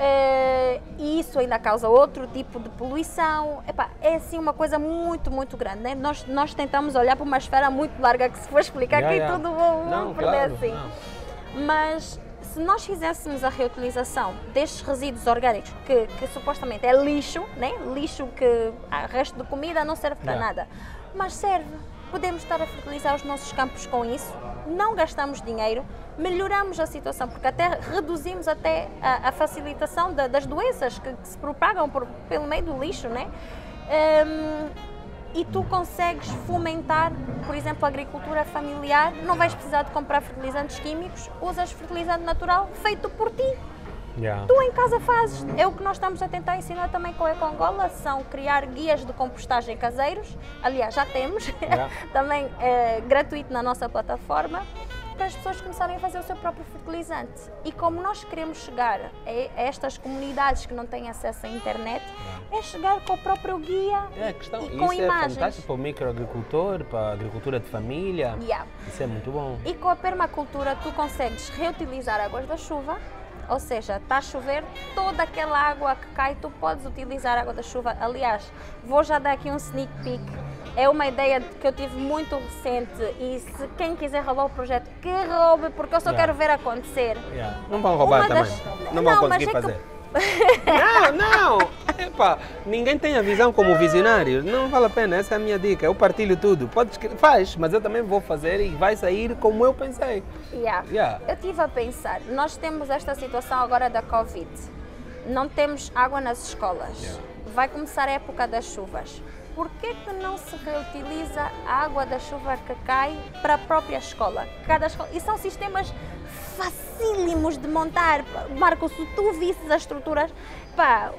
Speaker 2: Uh, e isso ainda causa outro tipo de poluição. Epá, é assim uma coisa muito, muito grande. né? Nós, nós tentamos olhar para uma esfera muito larga que se for explicar
Speaker 1: Yeah,
Speaker 2: aqui
Speaker 1: yeah.
Speaker 2: tudo vou,
Speaker 1: Não,
Speaker 2: perder
Speaker 1: claro,
Speaker 2: assim.
Speaker 1: não.
Speaker 2: Mas se nós fizéssemos a reutilização destes resíduos orgânicos, que, que supostamente é lixo, né? lixo que ah, resto de comida não serve para
Speaker 1: Yeah.
Speaker 2: nada, mas serve. Podemos estar a fertilizar os nossos campos com isso, não gastamos dinheiro, melhoramos a situação, porque até reduzimos até a, a facilitação da- das doenças que, que se propagam por- pelo meio do lixo, né? Hum, e tu consegues fomentar, por exemplo, a agricultura familiar, não vais precisar de comprar fertilizantes químicos, usas fertilizante natural feito por ti.
Speaker 1: Yeah.
Speaker 2: Tu em casa fazes. É o que nós estamos a tentar ensinar também com a Eco Angola, são criar guias de compostagem caseiros. Aliás, já temos,
Speaker 1: Yeah. *laughs*
Speaker 2: também é, gratuito na nossa plataforma, para as pessoas começarem a fazer o seu próprio fertilizante. E como nós queremos chegar a, estas comunidades que não têm acesso à internet, é chegar com o próprio guia
Speaker 1: É a questão.
Speaker 2: e com
Speaker 1: Isso é
Speaker 2: imagens.
Speaker 1: fantástico para o microagricultor, para a agricultura de família. Isso é muito bom.
Speaker 2: E com a permacultura tu consegues reutilizar águas da chuva, ou seja, está a chover, toda aquela água que cai, tu podes utilizar a água da chuva. Aliás, vou já dar aqui um sneak peek. É uma ideia que eu tive muito recente e se quem quiser roubar o projeto, que roube, porque eu só
Speaker 1: Yeah.
Speaker 2: quero ver acontecer.
Speaker 1: Yeah. Não vão roubar
Speaker 2: Uma
Speaker 1: também.
Speaker 2: das-
Speaker 1: Não,
Speaker 2: Não,
Speaker 1: vão
Speaker 2: mas
Speaker 1: conseguir
Speaker 2: é que-.
Speaker 1: Não, não! Epá, ninguém tem a visão como visionário. Não vale a pena, essa é a minha dica. Eu partilho tudo. Pode escre- faz, mas eu também vou fazer e vai sair como eu pensei.
Speaker 2: Yeah.
Speaker 1: Yeah.
Speaker 2: Eu estive a pensar, nós temos esta situação agora da Covid. Não temos água nas escolas.
Speaker 1: Yeah.
Speaker 2: Vai começar a época das chuvas. Por que, que não se reutiliza a água da chuva que cai para a própria escola? Cada escola... E são sistemas facílimos de montar. Marco, se tu visses as estruturas, pá,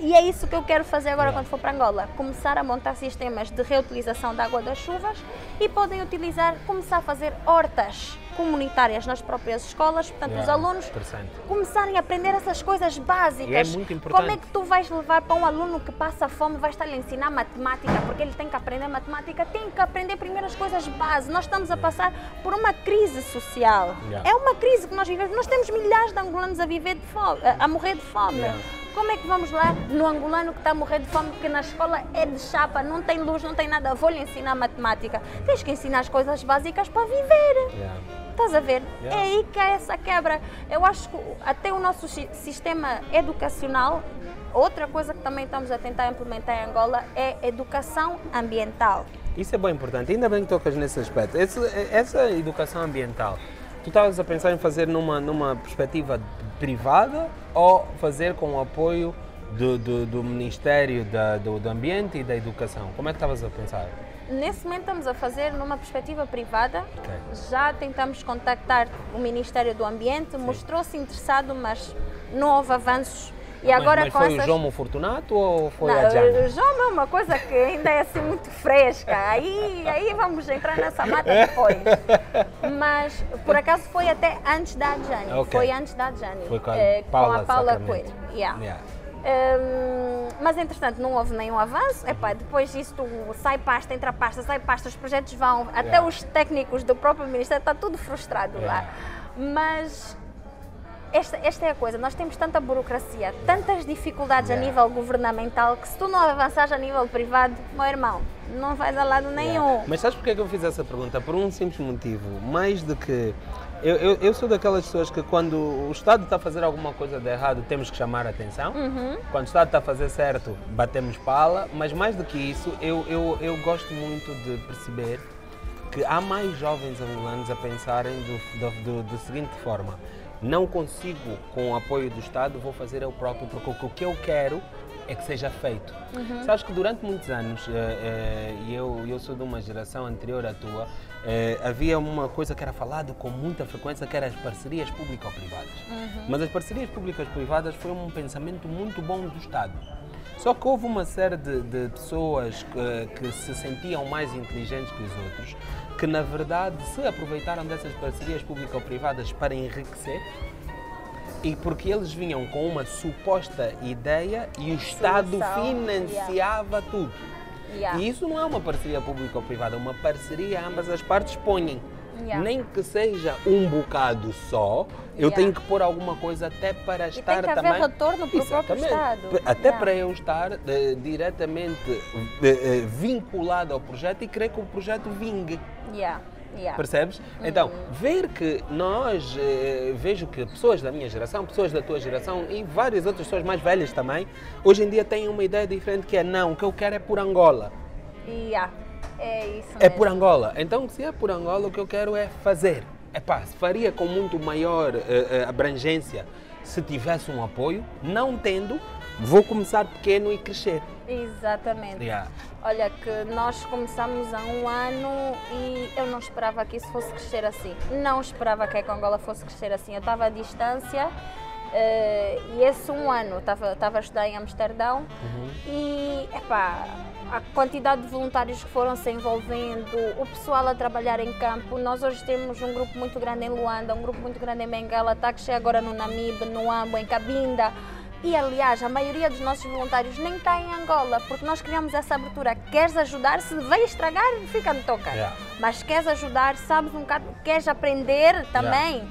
Speaker 2: e é isso que eu quero fazer agora quando for para Angola. Começar a montar sistemas de reutilização da água das chuvas e podem utilizar, começar a fazer hortas comunitárias nas próprias escolas, portanto os
Speaker 1: Yeah,
Speaker 2: alunos
Speaker 1: interessante.
Speaker 2: começarem a aprender essas coisas básicas.
Speaker 1: E é muito importante.
Speaker 2: Como é que tu vais levar para um aluno que passa fome, vais estar a ensinar matemática, porque ele tem que aprender matemática, tem que aprender primeiro as coisas básicas. Nós estamos a passar por uma crise social.
Speaker 1: Yeah.
Speaker 2: É uma crise que nós vivemos. Nós temos milhares de angolanos a viver de fome, a a morrer de fome.
Speaker 1: Yeah.
Speaker 2: Como é que vamos lá no angolano que está a morrer de fome, porque na escola é de chapa, não tem luz, não tem nada, vou-lhe ensinar matemática. Tens que ensinar as coisas básicas para viver.
Speaker 1: Yeah.
Speaker 2: Estás a ver?
Speaker 1: Yeah.
Speaker 2: É aí que há essa quebra. Eu acho que até o nosso si- sistema educacional, outra coisa que também estamos a tentar implementar em Angola é educação ambiental.
Speaker 1: Isso é bem importante, ainda bem que tocas nesse aspecto. Esse- essa educação ambiental, tu estavas a pensar em fazer numa, numa perspectiva privada ou fazer com o apoio do, do, do Ministério da, do, do Ambiente e da Educação? Como é que estavas a pensar?
Speaker 2: Nesse momento estamos a fazer numa perspectiva privada.
Speaker 1: Ok.
Speaker 2: Já tentamos contactar o Ministério do Ambiente, mostrou-se interessado, mas não houve avanços. E agora
Speaker 1: mas, mas foi
Speaker 2: essas...
Speaker 1: o João Fortunato ou foi
Speaker 2: Não,
Speaker 1: a Jana?
Speaker 2: o João é uma coisa que ainda é assim muito fresca. Aí, aí vamos entrar nessa mata depois. Mas por acaso foi até antes da Adjane.
Speaker 1: Ok.
Speaker 2: Foi antes da Adjane.
Speaker 1: Foi com a
Speaker 2: eh,
Speaker 1: Paula
Speaker 2: com a Paula. Coelho. Yeah.
Speaker 1: Yeah.
Speaker 2: Hum, mas entretanto não houve nenhum avanço. Epá, depois isto sai pasta, entra pasta, sai pasta, os projetos vão. Até
Speaker 1: Yeah.
Speaker 2: os técnicos do próprio Ministério está tudo frustrado lá. Mas esta, esta é a coisa, nós temos tanta burocracia, tantas dificuldades a
Speaker 1: Yeah.
Speaker 2: nível governamental que se tu não avançares a nível privado, meu irmão, não vais a lado nenhum.
Speaker 1: Yeah. Mas sabes porquê é que eu fiz essa pergunta? Por um simples motivo. Mais do que. Eu, eu, eu sou daquelas pessoas que quando o Estado está a fazer alguma coisa de errado, temos que chamar a atenção.
Speaker 2: Uhum.
Speaker 1: Quando o Estado está a fazer certo, batemos pala. Mas mais do que isso, eu, eu, eu gosto muito de perceber que há mais jovens angolanos a pensarem do, do, do, do seguinte forma. Não consigo, com o apoio do Estado, vou fazer eu próprio, porque o que eu quero é que seja feito. Sabes que durante muitos anos, eh, eh, e eu, eu sou de uma geração anterior à tua, eh, havia uma coisa que era falado com muita frequência, que eram as parcerias público-privadas. Mas as parcerias públicas-privadas foi um pensamento muito bom do Estado. Só que houve uma série de, de pessoas eh, que se sentiam mais inteligentes que os outros, que na verdade se aproveitaram dessas parcerias público-privadas para enriquecer e porque eles vinham com uma suposta ideia e o Estado financiava tudo. E isso não é uma parceria público-privada, é uma parceria ambas as partes põem.
Speaker 2: Yeah.
Speaker 1: Nem que seja um bocado só, eu
Speaker 2: Yeah.
Speaker 1: tenho que pôr alguma coisa até para
Speaker 2: tem
Speaker 1: estar
Speaker 2: que haver
Speaker 1: também.
Speaker 2: retorno para o próprio. Estado.
Speaker 1: Até
Speaker 2: Yeah.
Speaker 1: para eu estar eh, diretamente eh, vinculado ao projeto e querer que o projeto vingue.
Speaker 2: Yeah, yeah.
Speaker 1: Percebes? Então, ver que nós, eh, vejo que pessoas da minha geração, pessoas da tua geração e várias outras pessoas mais velhas também, hoje em dia têm uma ideia diferente que é não, o que eu quero é por Angola.
Speaker 2: Yeah. É isso
Speaker 1: É
Speaker 2: mesmo.
Speaker 1: por Angola. Então, se é por Angola, o que eu quero é fazer. É pá, faria com muito maior eh, abrangência se tivesse um apoio. Não tendo, vou começar pequeno e crescer.
Speaker 2: Exatamente.
Speaker 1: Yeah.
Speaker 2: Olha que nós começamos há um ano e eu não esperava que isso fosse crescer assim. Não esperava que a Angola fosse crescer assim. Eu estava à distância eh, e esse um ano estava, a estudar em Amsterdão e epá, a quantidade de voluntários que foram se envolvendo, o pessoal a trabalhar em campo. Nós hoje temos um grupo muito grande em Luanda, um grupo muito grande em Bengala, está a crescer agora no Namibe, no Ambo, em Cabinda. E aliás, a maioria dos nossos voluntários nem está em Angola, porque nós criamos essa abertura. Queres ajudar? Se veio estragar, fica no toca.
Speaker 1: Yeah.
Speaker 2: Mas queres ajudar, sabes um bocado, queres aprender também,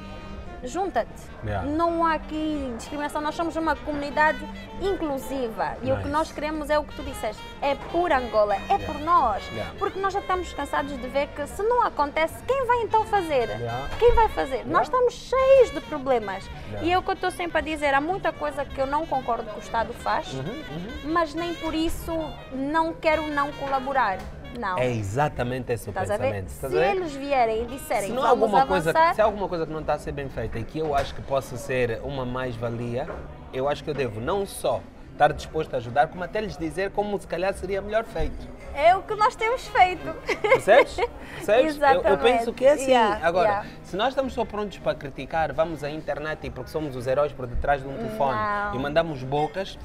Speaker 2: junta-te.
Speaker 1: Yeah.
Speaker 2: Não há aqui discriminação, nós somos uma comunidade inclusiva. E o que
Speaker 1: Nice.
Speaker 2: nós queremos é o que tu disseste, é por Angola, é por nós.
Speaker 1: Yeah.
Speaker 2: Porque nós já estamos cansados de ver que se não acontece, quem vai então fazer?
Speaker 1: Yeah.
Speaker 2: Quem vai fazer? Nós estamos cheios de problemas.
Speaker 1: Yeah.
Speaker 2: E é o que eu estou sempre a dizer, há muita coisa que eu não concordo que o Estado faz,
Speaker 1: Uhum,
Speaker 2: mas nem por isso não quero não colaborar. Não.
Speaker 1: É exatamente esse o pensamento.
Speaker 2: Se eles vierem e disserem
Speaker 1: Se, não
Speaker 2: vamos
Speaker 1: alguma coisa,
Speaker 2: avançar,
Speaker 1: se há alguma coisa que não está a ser bem feita e que eu acho que possa ser uma mais-valia, eu acho que eu devo não só estar disposto a ajudar, como até lhes dizer como se calhar seria melhor feito.
Speaker 2: É o que nós temos feito.
Speaker 1: Percebes? *laughs* Percebes? Eu, eu
Speaker 2: Exatamente.
Speaker 1: penso que é assim.
Speaker 2: Yeah,
Speaker 1: Agora,
Speaker 2: yeah.
Speaker 1: se nós estamos só prontos para criticar, vamos à internet e porque somos os heróis por detrás de um telefone
Speaker 2: Não.
Speaker 1: e mandamos bocas,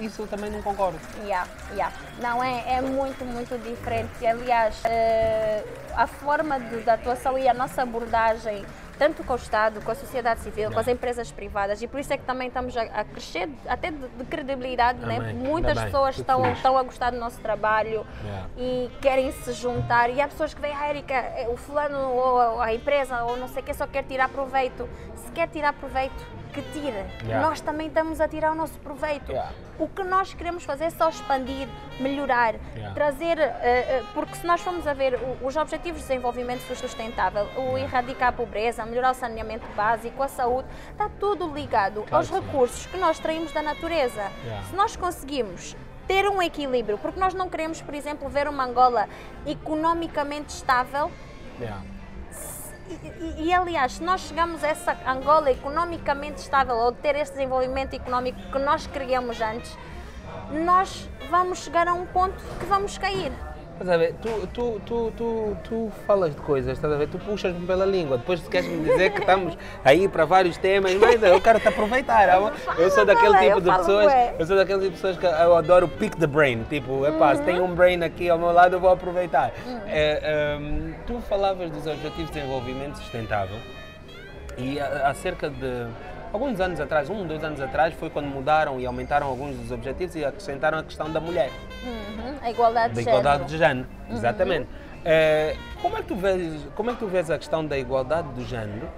Speaker 1: isso eu também não concordo.
Speaker 2: Yeah, yeah. Não, é, é muito, muito diferente. Aliás, eh, a forma de, da atuação e a nossa abordagem, tanto com o Estado, com a sociedade civil, com as empresas privadas, e por isso é que também estamos a, a crescer até de, de credibilidade, né?
Speaker 1: Amém.
Speaker 2: Muitas
Speaker 1: bem.
Speaker 2: pessoas
Speaker 1: Fico
Speaker 2: estão,
Speaker 1: feliz.
Speaker 2: estão a gostar do nosso trabalho
Speaker 1: Yeah.
Speaker 2: e querem se juntar. E há pessoas que veem, ah, Erika, eh, o fulano ou a empresa ou não sei o que só quer tirar proveito. Se quer tirar proveito, que tire.
Speaker 1: Yeah.
Speaker 2: Nós também estamos a tirar o nosso proveito.
Speaker 1: Yeah.
Speaker 2: O que nós queremos fazer é só expandir, melhorar,
Speaker 1: Yeah.
Speaker 2: trazer, eh, eh, porque se nós formos a ver os Objetivos de Desenvolvimento Sustentável, o erradicar a pobreza, melhorar o saneamento básico, a saúde, está tudo ligado
Speaker 1: Claro
Speaker 2: aos
Speaker 1: que
Speaker 2: recursos que nós traímos da natureza. Se nós conseguimos ter um equilíbrio, porque nós não queremos, por exemplo, ver uma Angola economicamente estável. E, e- aliás, se nós chegamos a essa Angola economicamente estável ou ter este desenvolvimento económico que nós queríamos antes, nós vamos chegar a um ponto que vamos cair.
Speaker 1: Estás a ver? Tu, tu, tu, tu, tu falas de coisas, estás a ver? Tu puxas-me pela língua, depois tu queres me dizer que estamos aí para vários temas, mas eu quero te aproveitar. Eu, eu sou daquele tipo de pessoas, eu sou daquele tipo de pessoas que eu adoro pick the brain. Tipo, epá, se tem um brain aqui ao meu lado, eu vou aproveitar. É, hum, tu falavas dos Objetivos de Desenvolvimento Sustentável e há há cerca de alguns anos atrás, um, dois anos atrás, foi quando mudaram e aumentaram alguns dos objetivos e acrescentaram a questão da mulher
Speaker 2: Uhum, A igualdade
Speaker 1: da
Speaker 2: de
Speaker 1: igualdade de
Speaker 2: género.
Speaker 1: género, exatamente. Eh, como, é que tu vês, como é que tu vês a questão da igualdade do género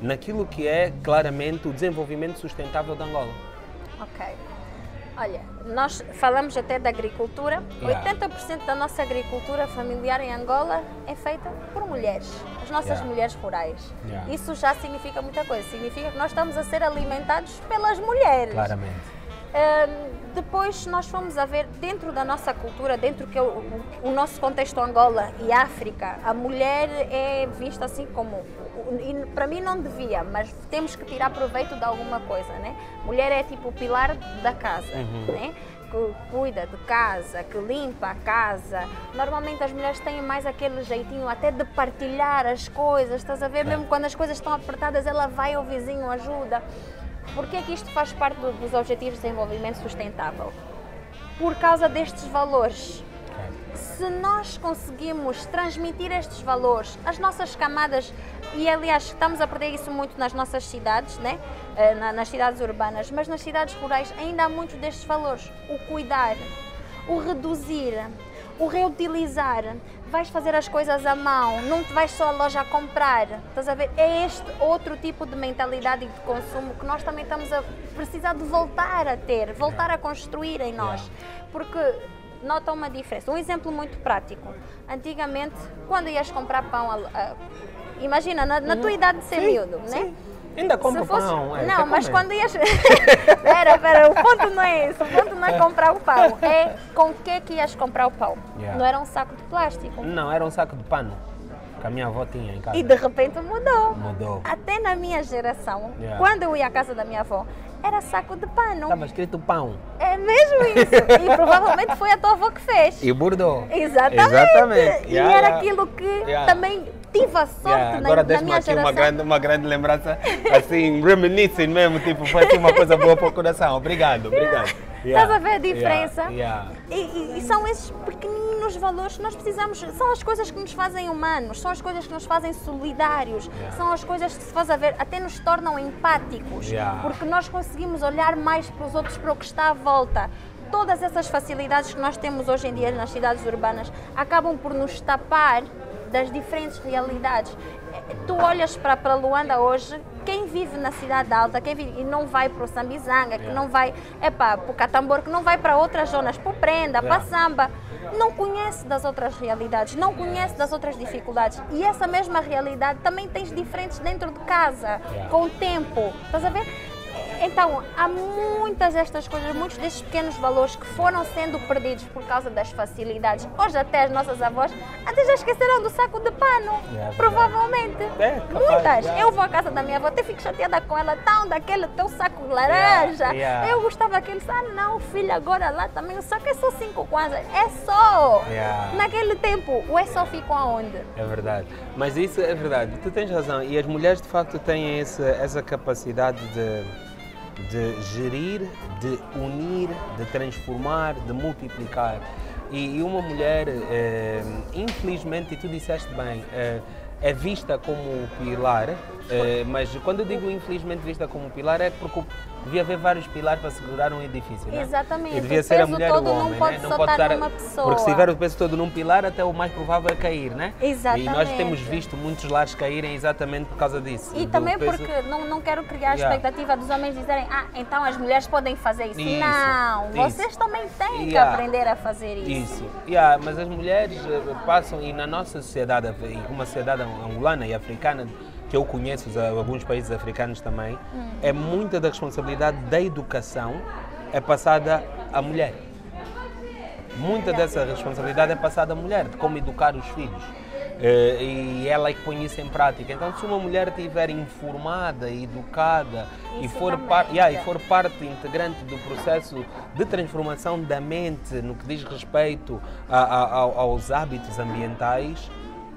Speaker 1: naquilo que é claramente o desenvolvimento sustentável de Angola?
Speaker 2: Ok. Olha, nós falamos até da agricultura.
Speaker 1: Yeah.
Speaker 2: 80% da nossa agricultura familiar em Angola é feita por mulheres, as nossas
Speaker 1: Yeah.
Speaker 2: mulheres rurais.
Speaker 1: Yeah.
Speaker 2: Isso já significa muita coisa. Significa que nós estamos a ser alimentados pelas mulheres.
Speaker 1: Claramente.
Speaker 2: Depois, nós formos a ver dentro da nossa cultura, dentro que é o, o- nosso contexto Angola e África, a mulher é vista assim como. E para mim não devia, mas temos que tirar proveito de alguma coisa, né? Mulher é tipo o pilar da casa, né? Que cuida de casa, que limpa a casa. Normalmente as mulheres têm mais aquele jeitinho até de partilhar as coisas, estás a ver? Mesmo quando as coisas estão apertadas, ela vai ao vizinho, ajuda. Por que é que isto faz parte do- dos Objetivos de Desenvolvimento Sustentável? Por causa destes valores. Se nós conseguimos transmitir estes valores às nossas camadas, e aliás estamos a perder isso muito nas nossas cidades, né? Eh, na- nas cidades urbanas, mas nas cidades rurais ainda há muitos destes valores. O cuidar, o reduzir, o reutilizar. Vais fazer as coisas à mão, não te vais só à loja comprar. Estás a ver? É este outro tipo de mentalidade e de consumo que nós também estamos a precisar de voltar a ter, voltar a construir em nós. Porque nota uma diferença. Um exemplo muito prático. Antigamente, quando ias comprar pão, a- a- imagina, na, na tua idade de ser miúdo, né?
Speaker 1: Ainda compro
Speaker 2: Se fosse-
Speaker 1: pão. é,
Speaker 2: não, mas quando ias. *laughs* Pera, pera, o ponto não é esse. O ponto não é comprar o pão. É com o que é que ias comprar o pão.
Speaker 1: Yeah.
Speaker 2: Não era um saco de plástico.
Speaker 1: Não, era um saco de pano que a minha avó tinha em casa.
Speaker 2: E de repente mudou.
Speaker 1: Mudou.
Speaker 2: Até na minha geração,
Speaker 1: Yeah.
Speaker 2: quando eu ia à casa da minha avó, era saco de pano.
Speaker 1: Estava escrito pão
Speaker 2: É mesmo isso. *laughs* E provavelmente foi a tua avó que fez.
Speaker 1: e bordou.
Speaker 2: Exatamente.
Speaker 1: Exatamente.
Speaker 2: E
Speaker 1: Yeah,
Speaker 2: era
Speaker 1: yeah.
Speaker 2: aquilo que também tive a sorte
Speaker 1: Yeah,
Speaker 2: na,
Speaker 1: agora
Speaker 2: na
Speaker 1: deixa-me
Speaker 2: minha
Speaker 1: aqui uma
Speaker 2: geração.
Speaker 1: grande, uma grande lembrança, assim, reminiscing mesmo, tipo, foi assim uma coisa boa para o coração. Obrigado, obrigado.
Speaker 2: Estás a ver a diferença?
Speaker 1: Yeah, yeah.
Speaker 2: E, e- e são esses pequeninos valores que nós precisamos, são as coisas que nos fazem humanos, são as coisas que nos fazem solidários,
Speaker 1: Yeah.
Speaker 2: são as coisas que, se faz a ver, até nos tornam empáticos,
Speaker 1: Yeah.
Speaker 2: porque nós conseguimos olhar mais para os outros, para o que está à volta. Todas essas facilidades que nós temos hoje em dia nas cidades urbanas acabam por nos tapar das diferentes realidades. Tu olhas para, para Luanda hoje, quem vive na cidade alta, quem vive, e não vai para o Sambizanga, que
Speaker 1: Yeah.
Speaker 2: não vai epá, para o Catambor, que não vai para outras zonas, para o Prenda, para
Speaker 1: Yeah.
Speaker 2: Samba, não conhece das outras realidades, não conhece das outras dificuldades. E essa mesma realidade também tens diferentes dentro de casa,
Speaker 1: Yeah.
Speaker 2: com o tempo. Estás a ver? Então, há muitas destas coisas, muitos destes pequenos valores que foram sendo perdidos por causa das facilidades. Hoje até as nossas avós até já esqueceram do saco de pano,
Speaker 1: É,
Speaker 2: provavelmente.
Speaker 1: É,
Speaker 2: muitas.
Speaker 1: já.
Speaker 2: Eu vou à casa da minha avó, até fico chateada com ela, tão daquele teu saco laranja. Eu gostava daquele, ah não, filha, agora lá também o saco é só cinco kwanzas. É só! Naquele tempo, o é só ficou aonde?
Speaker 1: É verdade. Mas isso é verdade. Tu tens razão. E as mulheres, de facto, têm esse, essa capacidade de, de gerir, de unir, de transformar, de multiplicar. E, e uma mulher, eh, infelizmente, e tu disseste bem, eh, é vista como pilar, eh, mas quando eu digo infelizmente vista como pilar é porque devia haver vários pilares para segurar um edifício, né?
Speaker 2: Exatamente.
Speaker 1: E devia
Speaker 2: O
Speaker 1: ser a mulher
Speaker 2: todo
Speaker 1: ou o
Speaker 2: não
Speaker 1: homem,
Speaker 2: pode
Speaker 1: né?
Speaker 2: só estar
Speaker 1: estar-
Speaker 2: numa pessoa.
Speaker 1: Porque se tiver o peso todo num pilar, até o mais provável é cair, né? E nós
Speaker 2: Exatamente.
Speaker 1: temos visto muitos lares caírem exatamente por causa disso.
Speaker 2: E também
Speaker 1: peso-
Speaker 2: porque não, não quero criar a
Speaker 1: Yeah.
Speaker 2: expectativa dos homens dizerem, ah, então as mulheres podem fazer isso.
Speaker 1: Isso,
Speaker 2: não,
Speaker 1: isso.
Speaker 2: vocês também têm que
Speaker 1: Yeah.
Speaker 2: aprender a fazer isso.
Speaker 1: Isso. Yeah, mas as mulheres eh, passam, e na nossa sociedade, e uma sociedade angolana e africana, que eu conheço, os- alguns países africanos também,
Speaker 2: Hum.
Speaker 1: é muita da responsabilidade da educação é passada à mulher. Muita dessa responsabilidade é passada à mulher, de como educar os filhos. Eh, e ela é que põe isso em prática. Então, se uma mulher estiver informada, educada e for, par, yeah, e for parte integrante do processo de transformação da mente no que diz respeito a- a- ao- aos hábitos ambientais,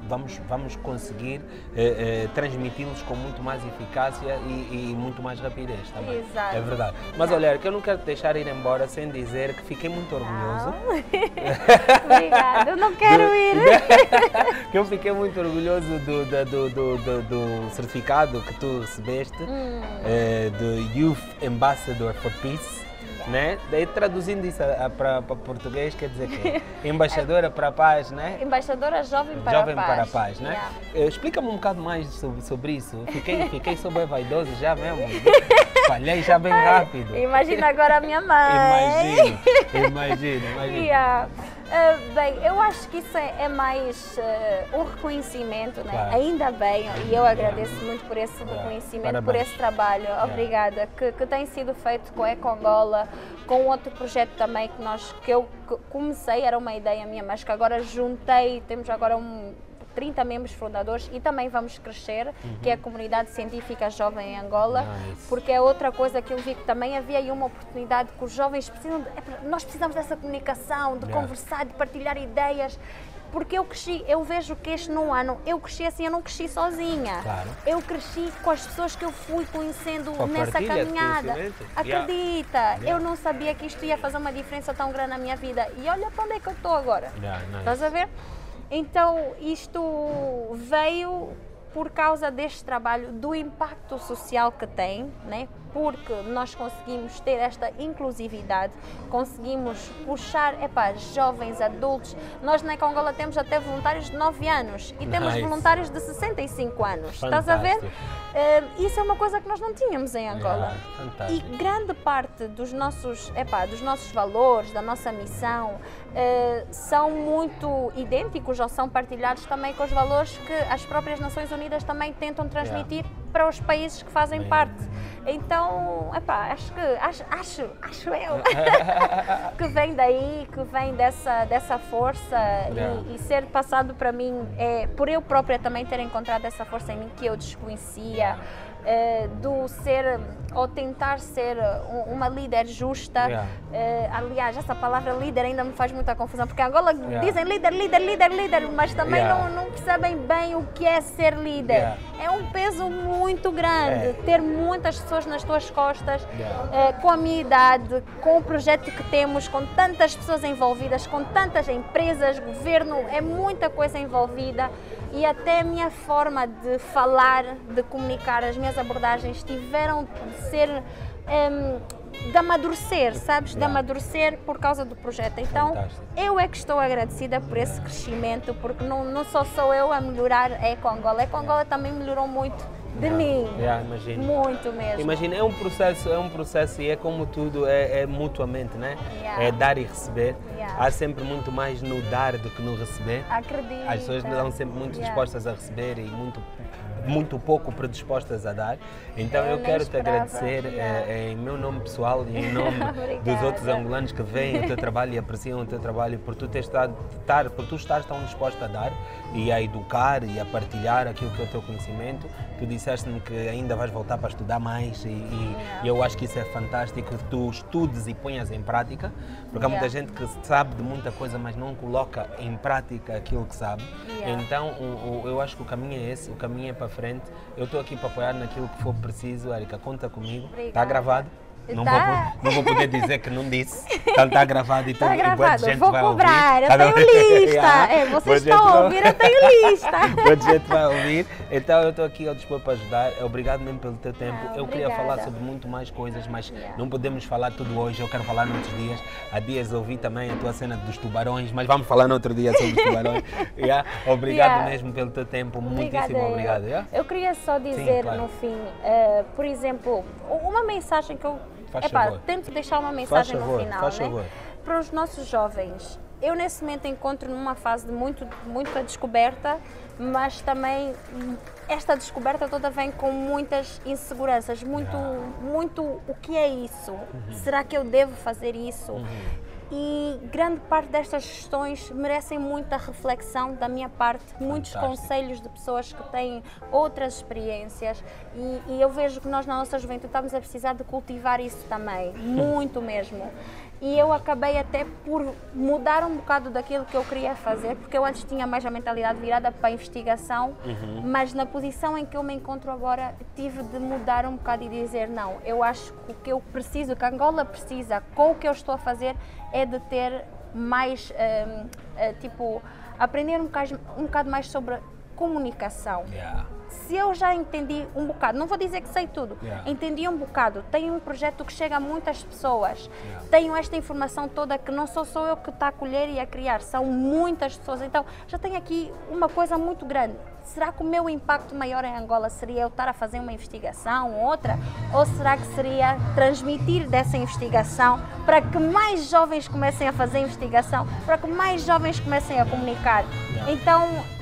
Speaker 1: vamos, vamos conseguir eh, eh, transmiti-los com muito mais eficácia e, e muito mais rapidez também.
Speaker 2: Exato.
Speaker 1: É verdade. Mas olha, que eu não quero te deixar ir embora sem dizer que fiquei muito orgulhoso. *laughs*
Speaker 2: Obrigada, eu não quero
Speaker 1: do-
Speaker 2: ir. *laughs*
Speaker 1: que eu fiquei muito orgulhoso do, do, do, do, do certificado que tu recebeste,
Speaker 2: Hum.
Speaker 1: eh, do Youth Ambassador for Peace. Né? Daí traduzindo isso para português quer dizer que embaixadora para a paz, né?
Speaker 2: Embaixadora Jovem para
Speaker 1: Jovem
Speaker 2: a Paz.
Speaker 1: para a paz, né?
Speaker 2: Yeah.
Speaker 1: Eh, Explica-me um bocado mais sobre, sobre isso. Fiquei, *laughs* fiquei super vaidoso já mesmo. Falhei já bem rápido.
Speaker 2: Imagina agora a minha mãe.
Speaker 1: Imagino, imagino, imagino. *laughs*
Speaker 2: Yeah. Ah, bem, eu acho que isso é, é mais ah, um reconhecimento, né?
Speaker 1: Claro.
Speaker 2: ainda bem, e eu agradeço muito por esse reconhecimento, por esse trabalho, obrigada, que, que tem sido feito com a Eco Angola, com outro projeto também que, nós, que eu co- comecei, era uma ideia minha, mas que agora juntei, temos agora um 30 membros fundadores e também vamos crescer, que é a comunidade científica jovem em Angola,
Speaker 1: Nice.
Speaker 2: porque é outra coisa que eu vi que também havia aí uma oportunidade que os jovens precisam, de, é nós precisamos dessa comunicação, de
Speaker 1: Yeah.
Speaker 2: conversar, de partilhar ideias, porque eu cresci, eu vejo que este no ano, eu cresci assim, eu não cresci sozinha.
Speaker 1: Claro.
Speaker 2: Eu cresci com as pessoas que eu fui conhecendo
Speaker 1: Com
Speaker 2: nessa caminhada. Acredita,
Speaker 1: Yeah.
Speaker 2: eu não sabia que isto ia fazer uma diferença tão grande na minha vida. E olha para onde é que eu estou agora.
Speaker 1: Yeah, nice.
Speaker 2: Estás a ver? Então, isto veio por causa deste trabalho, do impacto social que tem, né? Porque nós conseguimos ter esta inclusividade, conseguimos puxar epá, jovens, adultos. Nós na Congola temos até voluntários de 9 anos e temos
Speaker 1: Nice.
Speaker 2: voluntários de 65 anos. Estás a ver?
Speaker 1: Fantástico.
Speaker 2: Eh, isso é uma coisa que nós não tínhamos em Angola.
Speaker 1: Yeah,
Speaker 2: E
Speaker 1: fantástico.
Speaker 2: grande parte dos nossos, epá, dos nossos valores, da nossa missão, eh, são muito idênticos ou são partilhados também com os valores que as próprias Nações Unidas também tentam transmitir para os países que fazem
Speaker 1: Bem.
Speaker 2: parte. Então, epá, acho que acho, acho, acho eu *laughs* que vem daí, que vem dessa, dessa força
Speaker 1: Yeah.
Speaker 2: e, e ser passado para mim, é, por eu própria também ter encontrado essa força em mim que eu desconhecia, eh, do ser ou tentar ser um- uma líder justa.
Speaker 1: Yeah.
Speaker 2: Eh, aliás, essa palavra líder ainda me faz muita confusão, porque em Angola
Speaker 1: Yeah.
Speaker 2: dizem líder, líder, líder, líder, mas também
Speaker 1: Yeah.
Speaker 2: não, não percebem bem o que é ser líder. É um peso muito grande
Speaker 1: É.
Speaker 2: ter muitas pessoas nas tuas costas, eh, com a minha idade, com o projeto que temos, com tantas pessoas envolvidas, com tantas empresas, governo, é muita coisa envolvida e até a minha forma de falar, de comunicar, as minhas abordagens tiveram de ser. em, de amadurecer, sabes? De amadurecer por causa do projeto. Então,
Speaker 1: Fantástico.
Speaker 2: eu é que estou agradecida por esse crescimento, porque não, não só sou eu a melhorar a Eco Angola, a Eco Angola também melhorou muito de mim.
Speaker 1: Yeah, imagino.
Speaker 2: Muito mesmo.
Speaker 1: Imagina, é um processo, é um processo e é como tudo, é, é mutuamente, né?
Speaker 2: Yeah.
Speaker 1: É dar e receber.
Speaker 2: Yeah.
Speaker 1: Há sempre muito mais no dar do que no receber.
Speaker 2: Acredito.
Speaker 1: As pessoas estão sempre muito
Speaker 2: Yeah.
Speaker 1: dispostas a receber e muito muito pouco predispostas a dar. Então
Speaker 2: Eu
Speaker 1: eu, quero te agradecer
Speaker 2: Yeah.
Speaker 1: eh, em meu nome pessoal e em *laughs* nome dos outros angolanos que veem o teu trabalho e apreciam o teu trabalho por tu estado, estar, por tu estares tão disposta a dar e a educar e a partilhar aquilo que é o teu conhecimento. Tu disseste-me que ainda vais voltar para estudar mais e, e- e eu acho que isso é fantástico que tu estudes e ponhas em prática, porque há muita
Speaker 2: Yeah.
Speaker 1: gente que sabe de muita coisa, mas não coloca em prática aquilo que sabe.
Speaker 2: Yeah.
Speaker 1: Então, o- o- eu acho que o caminho é esse, o caminho é para frente. Eu estou aqui para apoiar naquilo que for preciso, Erika, conta comigo. Está gravado? Não,
Speaker 2: Tá.
Speaker 1: vou, não vou poder dizer que não disse. Então está gravado e
Speaker 2: Está
Speaker 1: tudo.
Speaker 2: gravado,
Speaker 1: gente
Speaker 2: vou
Speaker 1: vai
Speaker 2: cobrar,
Speaker 1: ouvir.
Speaker 2: eu
Speaker 1: Tá
Speaker 2: tenho lista.
Speaker 1: Yeah. *laughs*
Speaker 2: É, vocês estão ouvir, eu tenho lista. *laughs*
Speaker 1: Muita gente vai ouvir. Então eu estou aqui ao dispor para ajudar. Obrigado mesmo pelo teu tempo.
Speaker 2: Ah,
Speaker 1: eu queria
Speaker 2: obrigada.
Speaker 1: falar sobre muito mais coisas, mas
Speaker 2: Yeah.
Speaker 1: não podemos falar tudo hoje. Eu quero falar noutros dias. Há dias ouvi também a tua cena dos tubarões, mas vamos falar noutro dia sobre os tubarões. *laughs* Yeah. Obrigado
Speaker 2: Yeah.
Speaker 1: mesmo pelo teu tempo.
Speaker 2: Obrigada,
Speaker 1: Muitíssimo obrigado.
Speaker 2: Eu queria só dizer
Speaker 1: claro.
Speaker 2: no fim, eh, por exemplo, uma mensagem que eu
Speaker 1: Faz
Speaker 2: epá,
Speaker 1: favor.
Speaker 2: tento deixar uma mensagem
Speaker 1: favor,
Speaker 2: no final,
Speaker 1: faz
Speaker 2: né?
Speaker 1: favor.
Speaker 2: Para os nossos jovens. Eu nesse momento encontro numa fase de muito, muita descoberta, mas também esta descoberta toda vem com muitas inseguranças, muito, muito o que é isso?
Speaker 1: Uhum.
Speaker 2: Será que eu devo fazer isso? E grande parte destas questões merecem muita reflexão da minha parte, muitos
Speaker 1: Fantástico.
Speaker 2: conselhos de pessoas que têm outras experiências e, e eu vejo que nós na nossa juventude estamos a precisar de cultivar isso também, *laughs* muito mesmo. E eu acabei até por mudar um bocado daquilo que eu queria fazer, porque eu antes tinha mais a mentalidade virada para a investigação, mas na posição em que eu me encontro agora, tive de mudar um bocado e dizer: não, eu acho que o que eu preciso, o que a Angola precisa, com o que eu estou a fazer, é de ter mais, eh, tipo, aprender um bocado, um bocado mais sobre comunicação.
Speaker 1: Yeah.
Speaker 2: Se eu já entendi um bocado, não vou dizer que sei tudo,
Speaker 1: Yeah.
Speaker 2: entendi um bocado, tenho um projeto que chega a muitas pessoas,
Speaker 1: Yeah.
Speaker 2: tenho esta informação toda que não sou só eu que está a colher e a criar, são muitas pessoas, então já tenho aqui uma coisa muito grande. Será que o meu impacto maior em Angola seria eu estar a fazer uma investigação, outra? Ou será que seria transmitir dessa investigação para que mais jovens comecem a fazer investigação, para que mais jovens comecem a comunicar?
Speaker 1: Yeah.
Speaker 2: Então,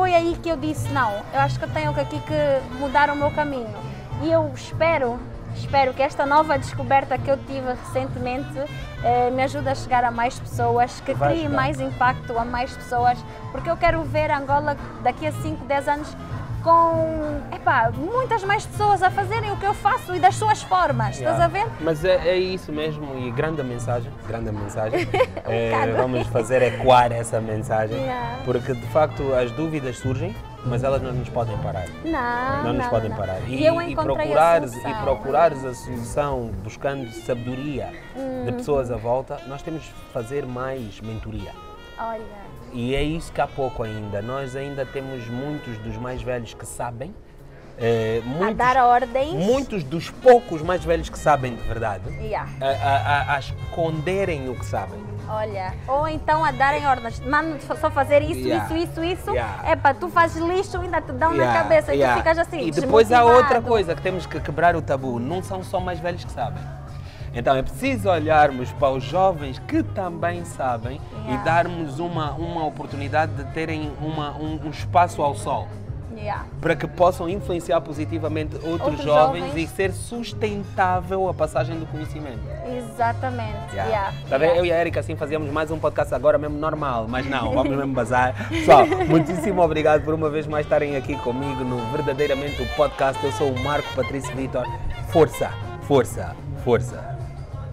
Speaker 2: foi aí que eu disse não, eu acho que eu tenho aqui que mudar o meu caminho. E eu espero, espero que esta nova descoberta que eu tive recentemente eh, me ajude a chegar a mais pessoas, que
Speaker 1: Vai
Speaker 2: crie
Speaker 1: ajudar.
Speaker 2: mais impacto a mais pessoas, porque eu quero ver Angola daqui a 5, 10 anos com epá, muitas mais pessoas a fazerem o que eu faço e das suas formas, estás
Speaker 1: Yeah.
Speaker 2: a ver?
Speaker 1: Mas é, é isso mesmo e grande a mensagem, grande a mensagem. É, *laughs*
Speaker 2: bocado.
Speaker 1: vamos fazer ecoar essa mensagem,
Speaker 2: Yeah.
Speaker 1: porque de facto as dúvidas surgem, mas elas não nos podem parar.
Speaker 2: Não,
Speaker 1: Não nos
Speaker 2: não,
Speaker 1: podem
Speaker 2: não.
Speaker 1: parar.
Speaker 2: E,
Speaker 1: e procurares,
Speaker 2: a
Speaker 1: e
Speaker 2: solução.
Speaker 1: procurares a solução buscando sabedoria
Speaker 2: Hum.
Speaker 1: de pessoas à volta, nós temos de fazer mais mentoria.
Speaker 2: Olha,
Speaker 1: E é isso que há pouco ainda. Nós ainda temos muitos dos mais velhos que sabem.
Speaker 2: a
Speaker 1: muitos,
Speaker 2: dar ordens.
Speaker 1: muitos dos poucos mais velhos que sabem de verdade
Speaker 2: Yeah.
Speaker 1: a, a- a- a esconderem o que sabem.
Speaker 2: Olha, ou então a darem ordens, mano, só fazer isso,
Speaker 1: Yeah.
Speaker 2: isso, isso, isso.
Speaker 1: Yeah.
Speaker 2: É para tu fazes lixo, ainda te dão na cabeça e tu ficas assim.
Speaker 1: E depois há outra coisa que temos que quebrar o tabu: não são só mais velhos que sabem. Então é preciso olharmos para os jovens que também sabem e
Speaker 2: Yeah.
Speaker 1: darmos uma, uma oportunidade de terem uma, um, um espaço ao sol.
Speaker 2: Yeah.
Speaker 1: para que possam influenciar positivamente outros,
Speaker 2: Outros
Speaker 1: jovens,
Speaker 2: jovens.
Speaker 1: e ser sustentável a passagem do conhecimento.
Speaker 2: Exatamente.
Speaker 1: Yeah.
Speaker 2: Yeah.
Speaker 1: Tá?
Speaker 2: Yeah.
Speaker 1: Eu e a Erika assim fazíamos mais um podcast agora mesmo normal, mas não, *laughs* vamos mesmo bazar. Pessoal, muitíssimo obrigado por uma vez mais estarem aqui comigo no Verdadeiramente o Podcast. Eu sou o Marco Patrício Vitor. Força, força, força.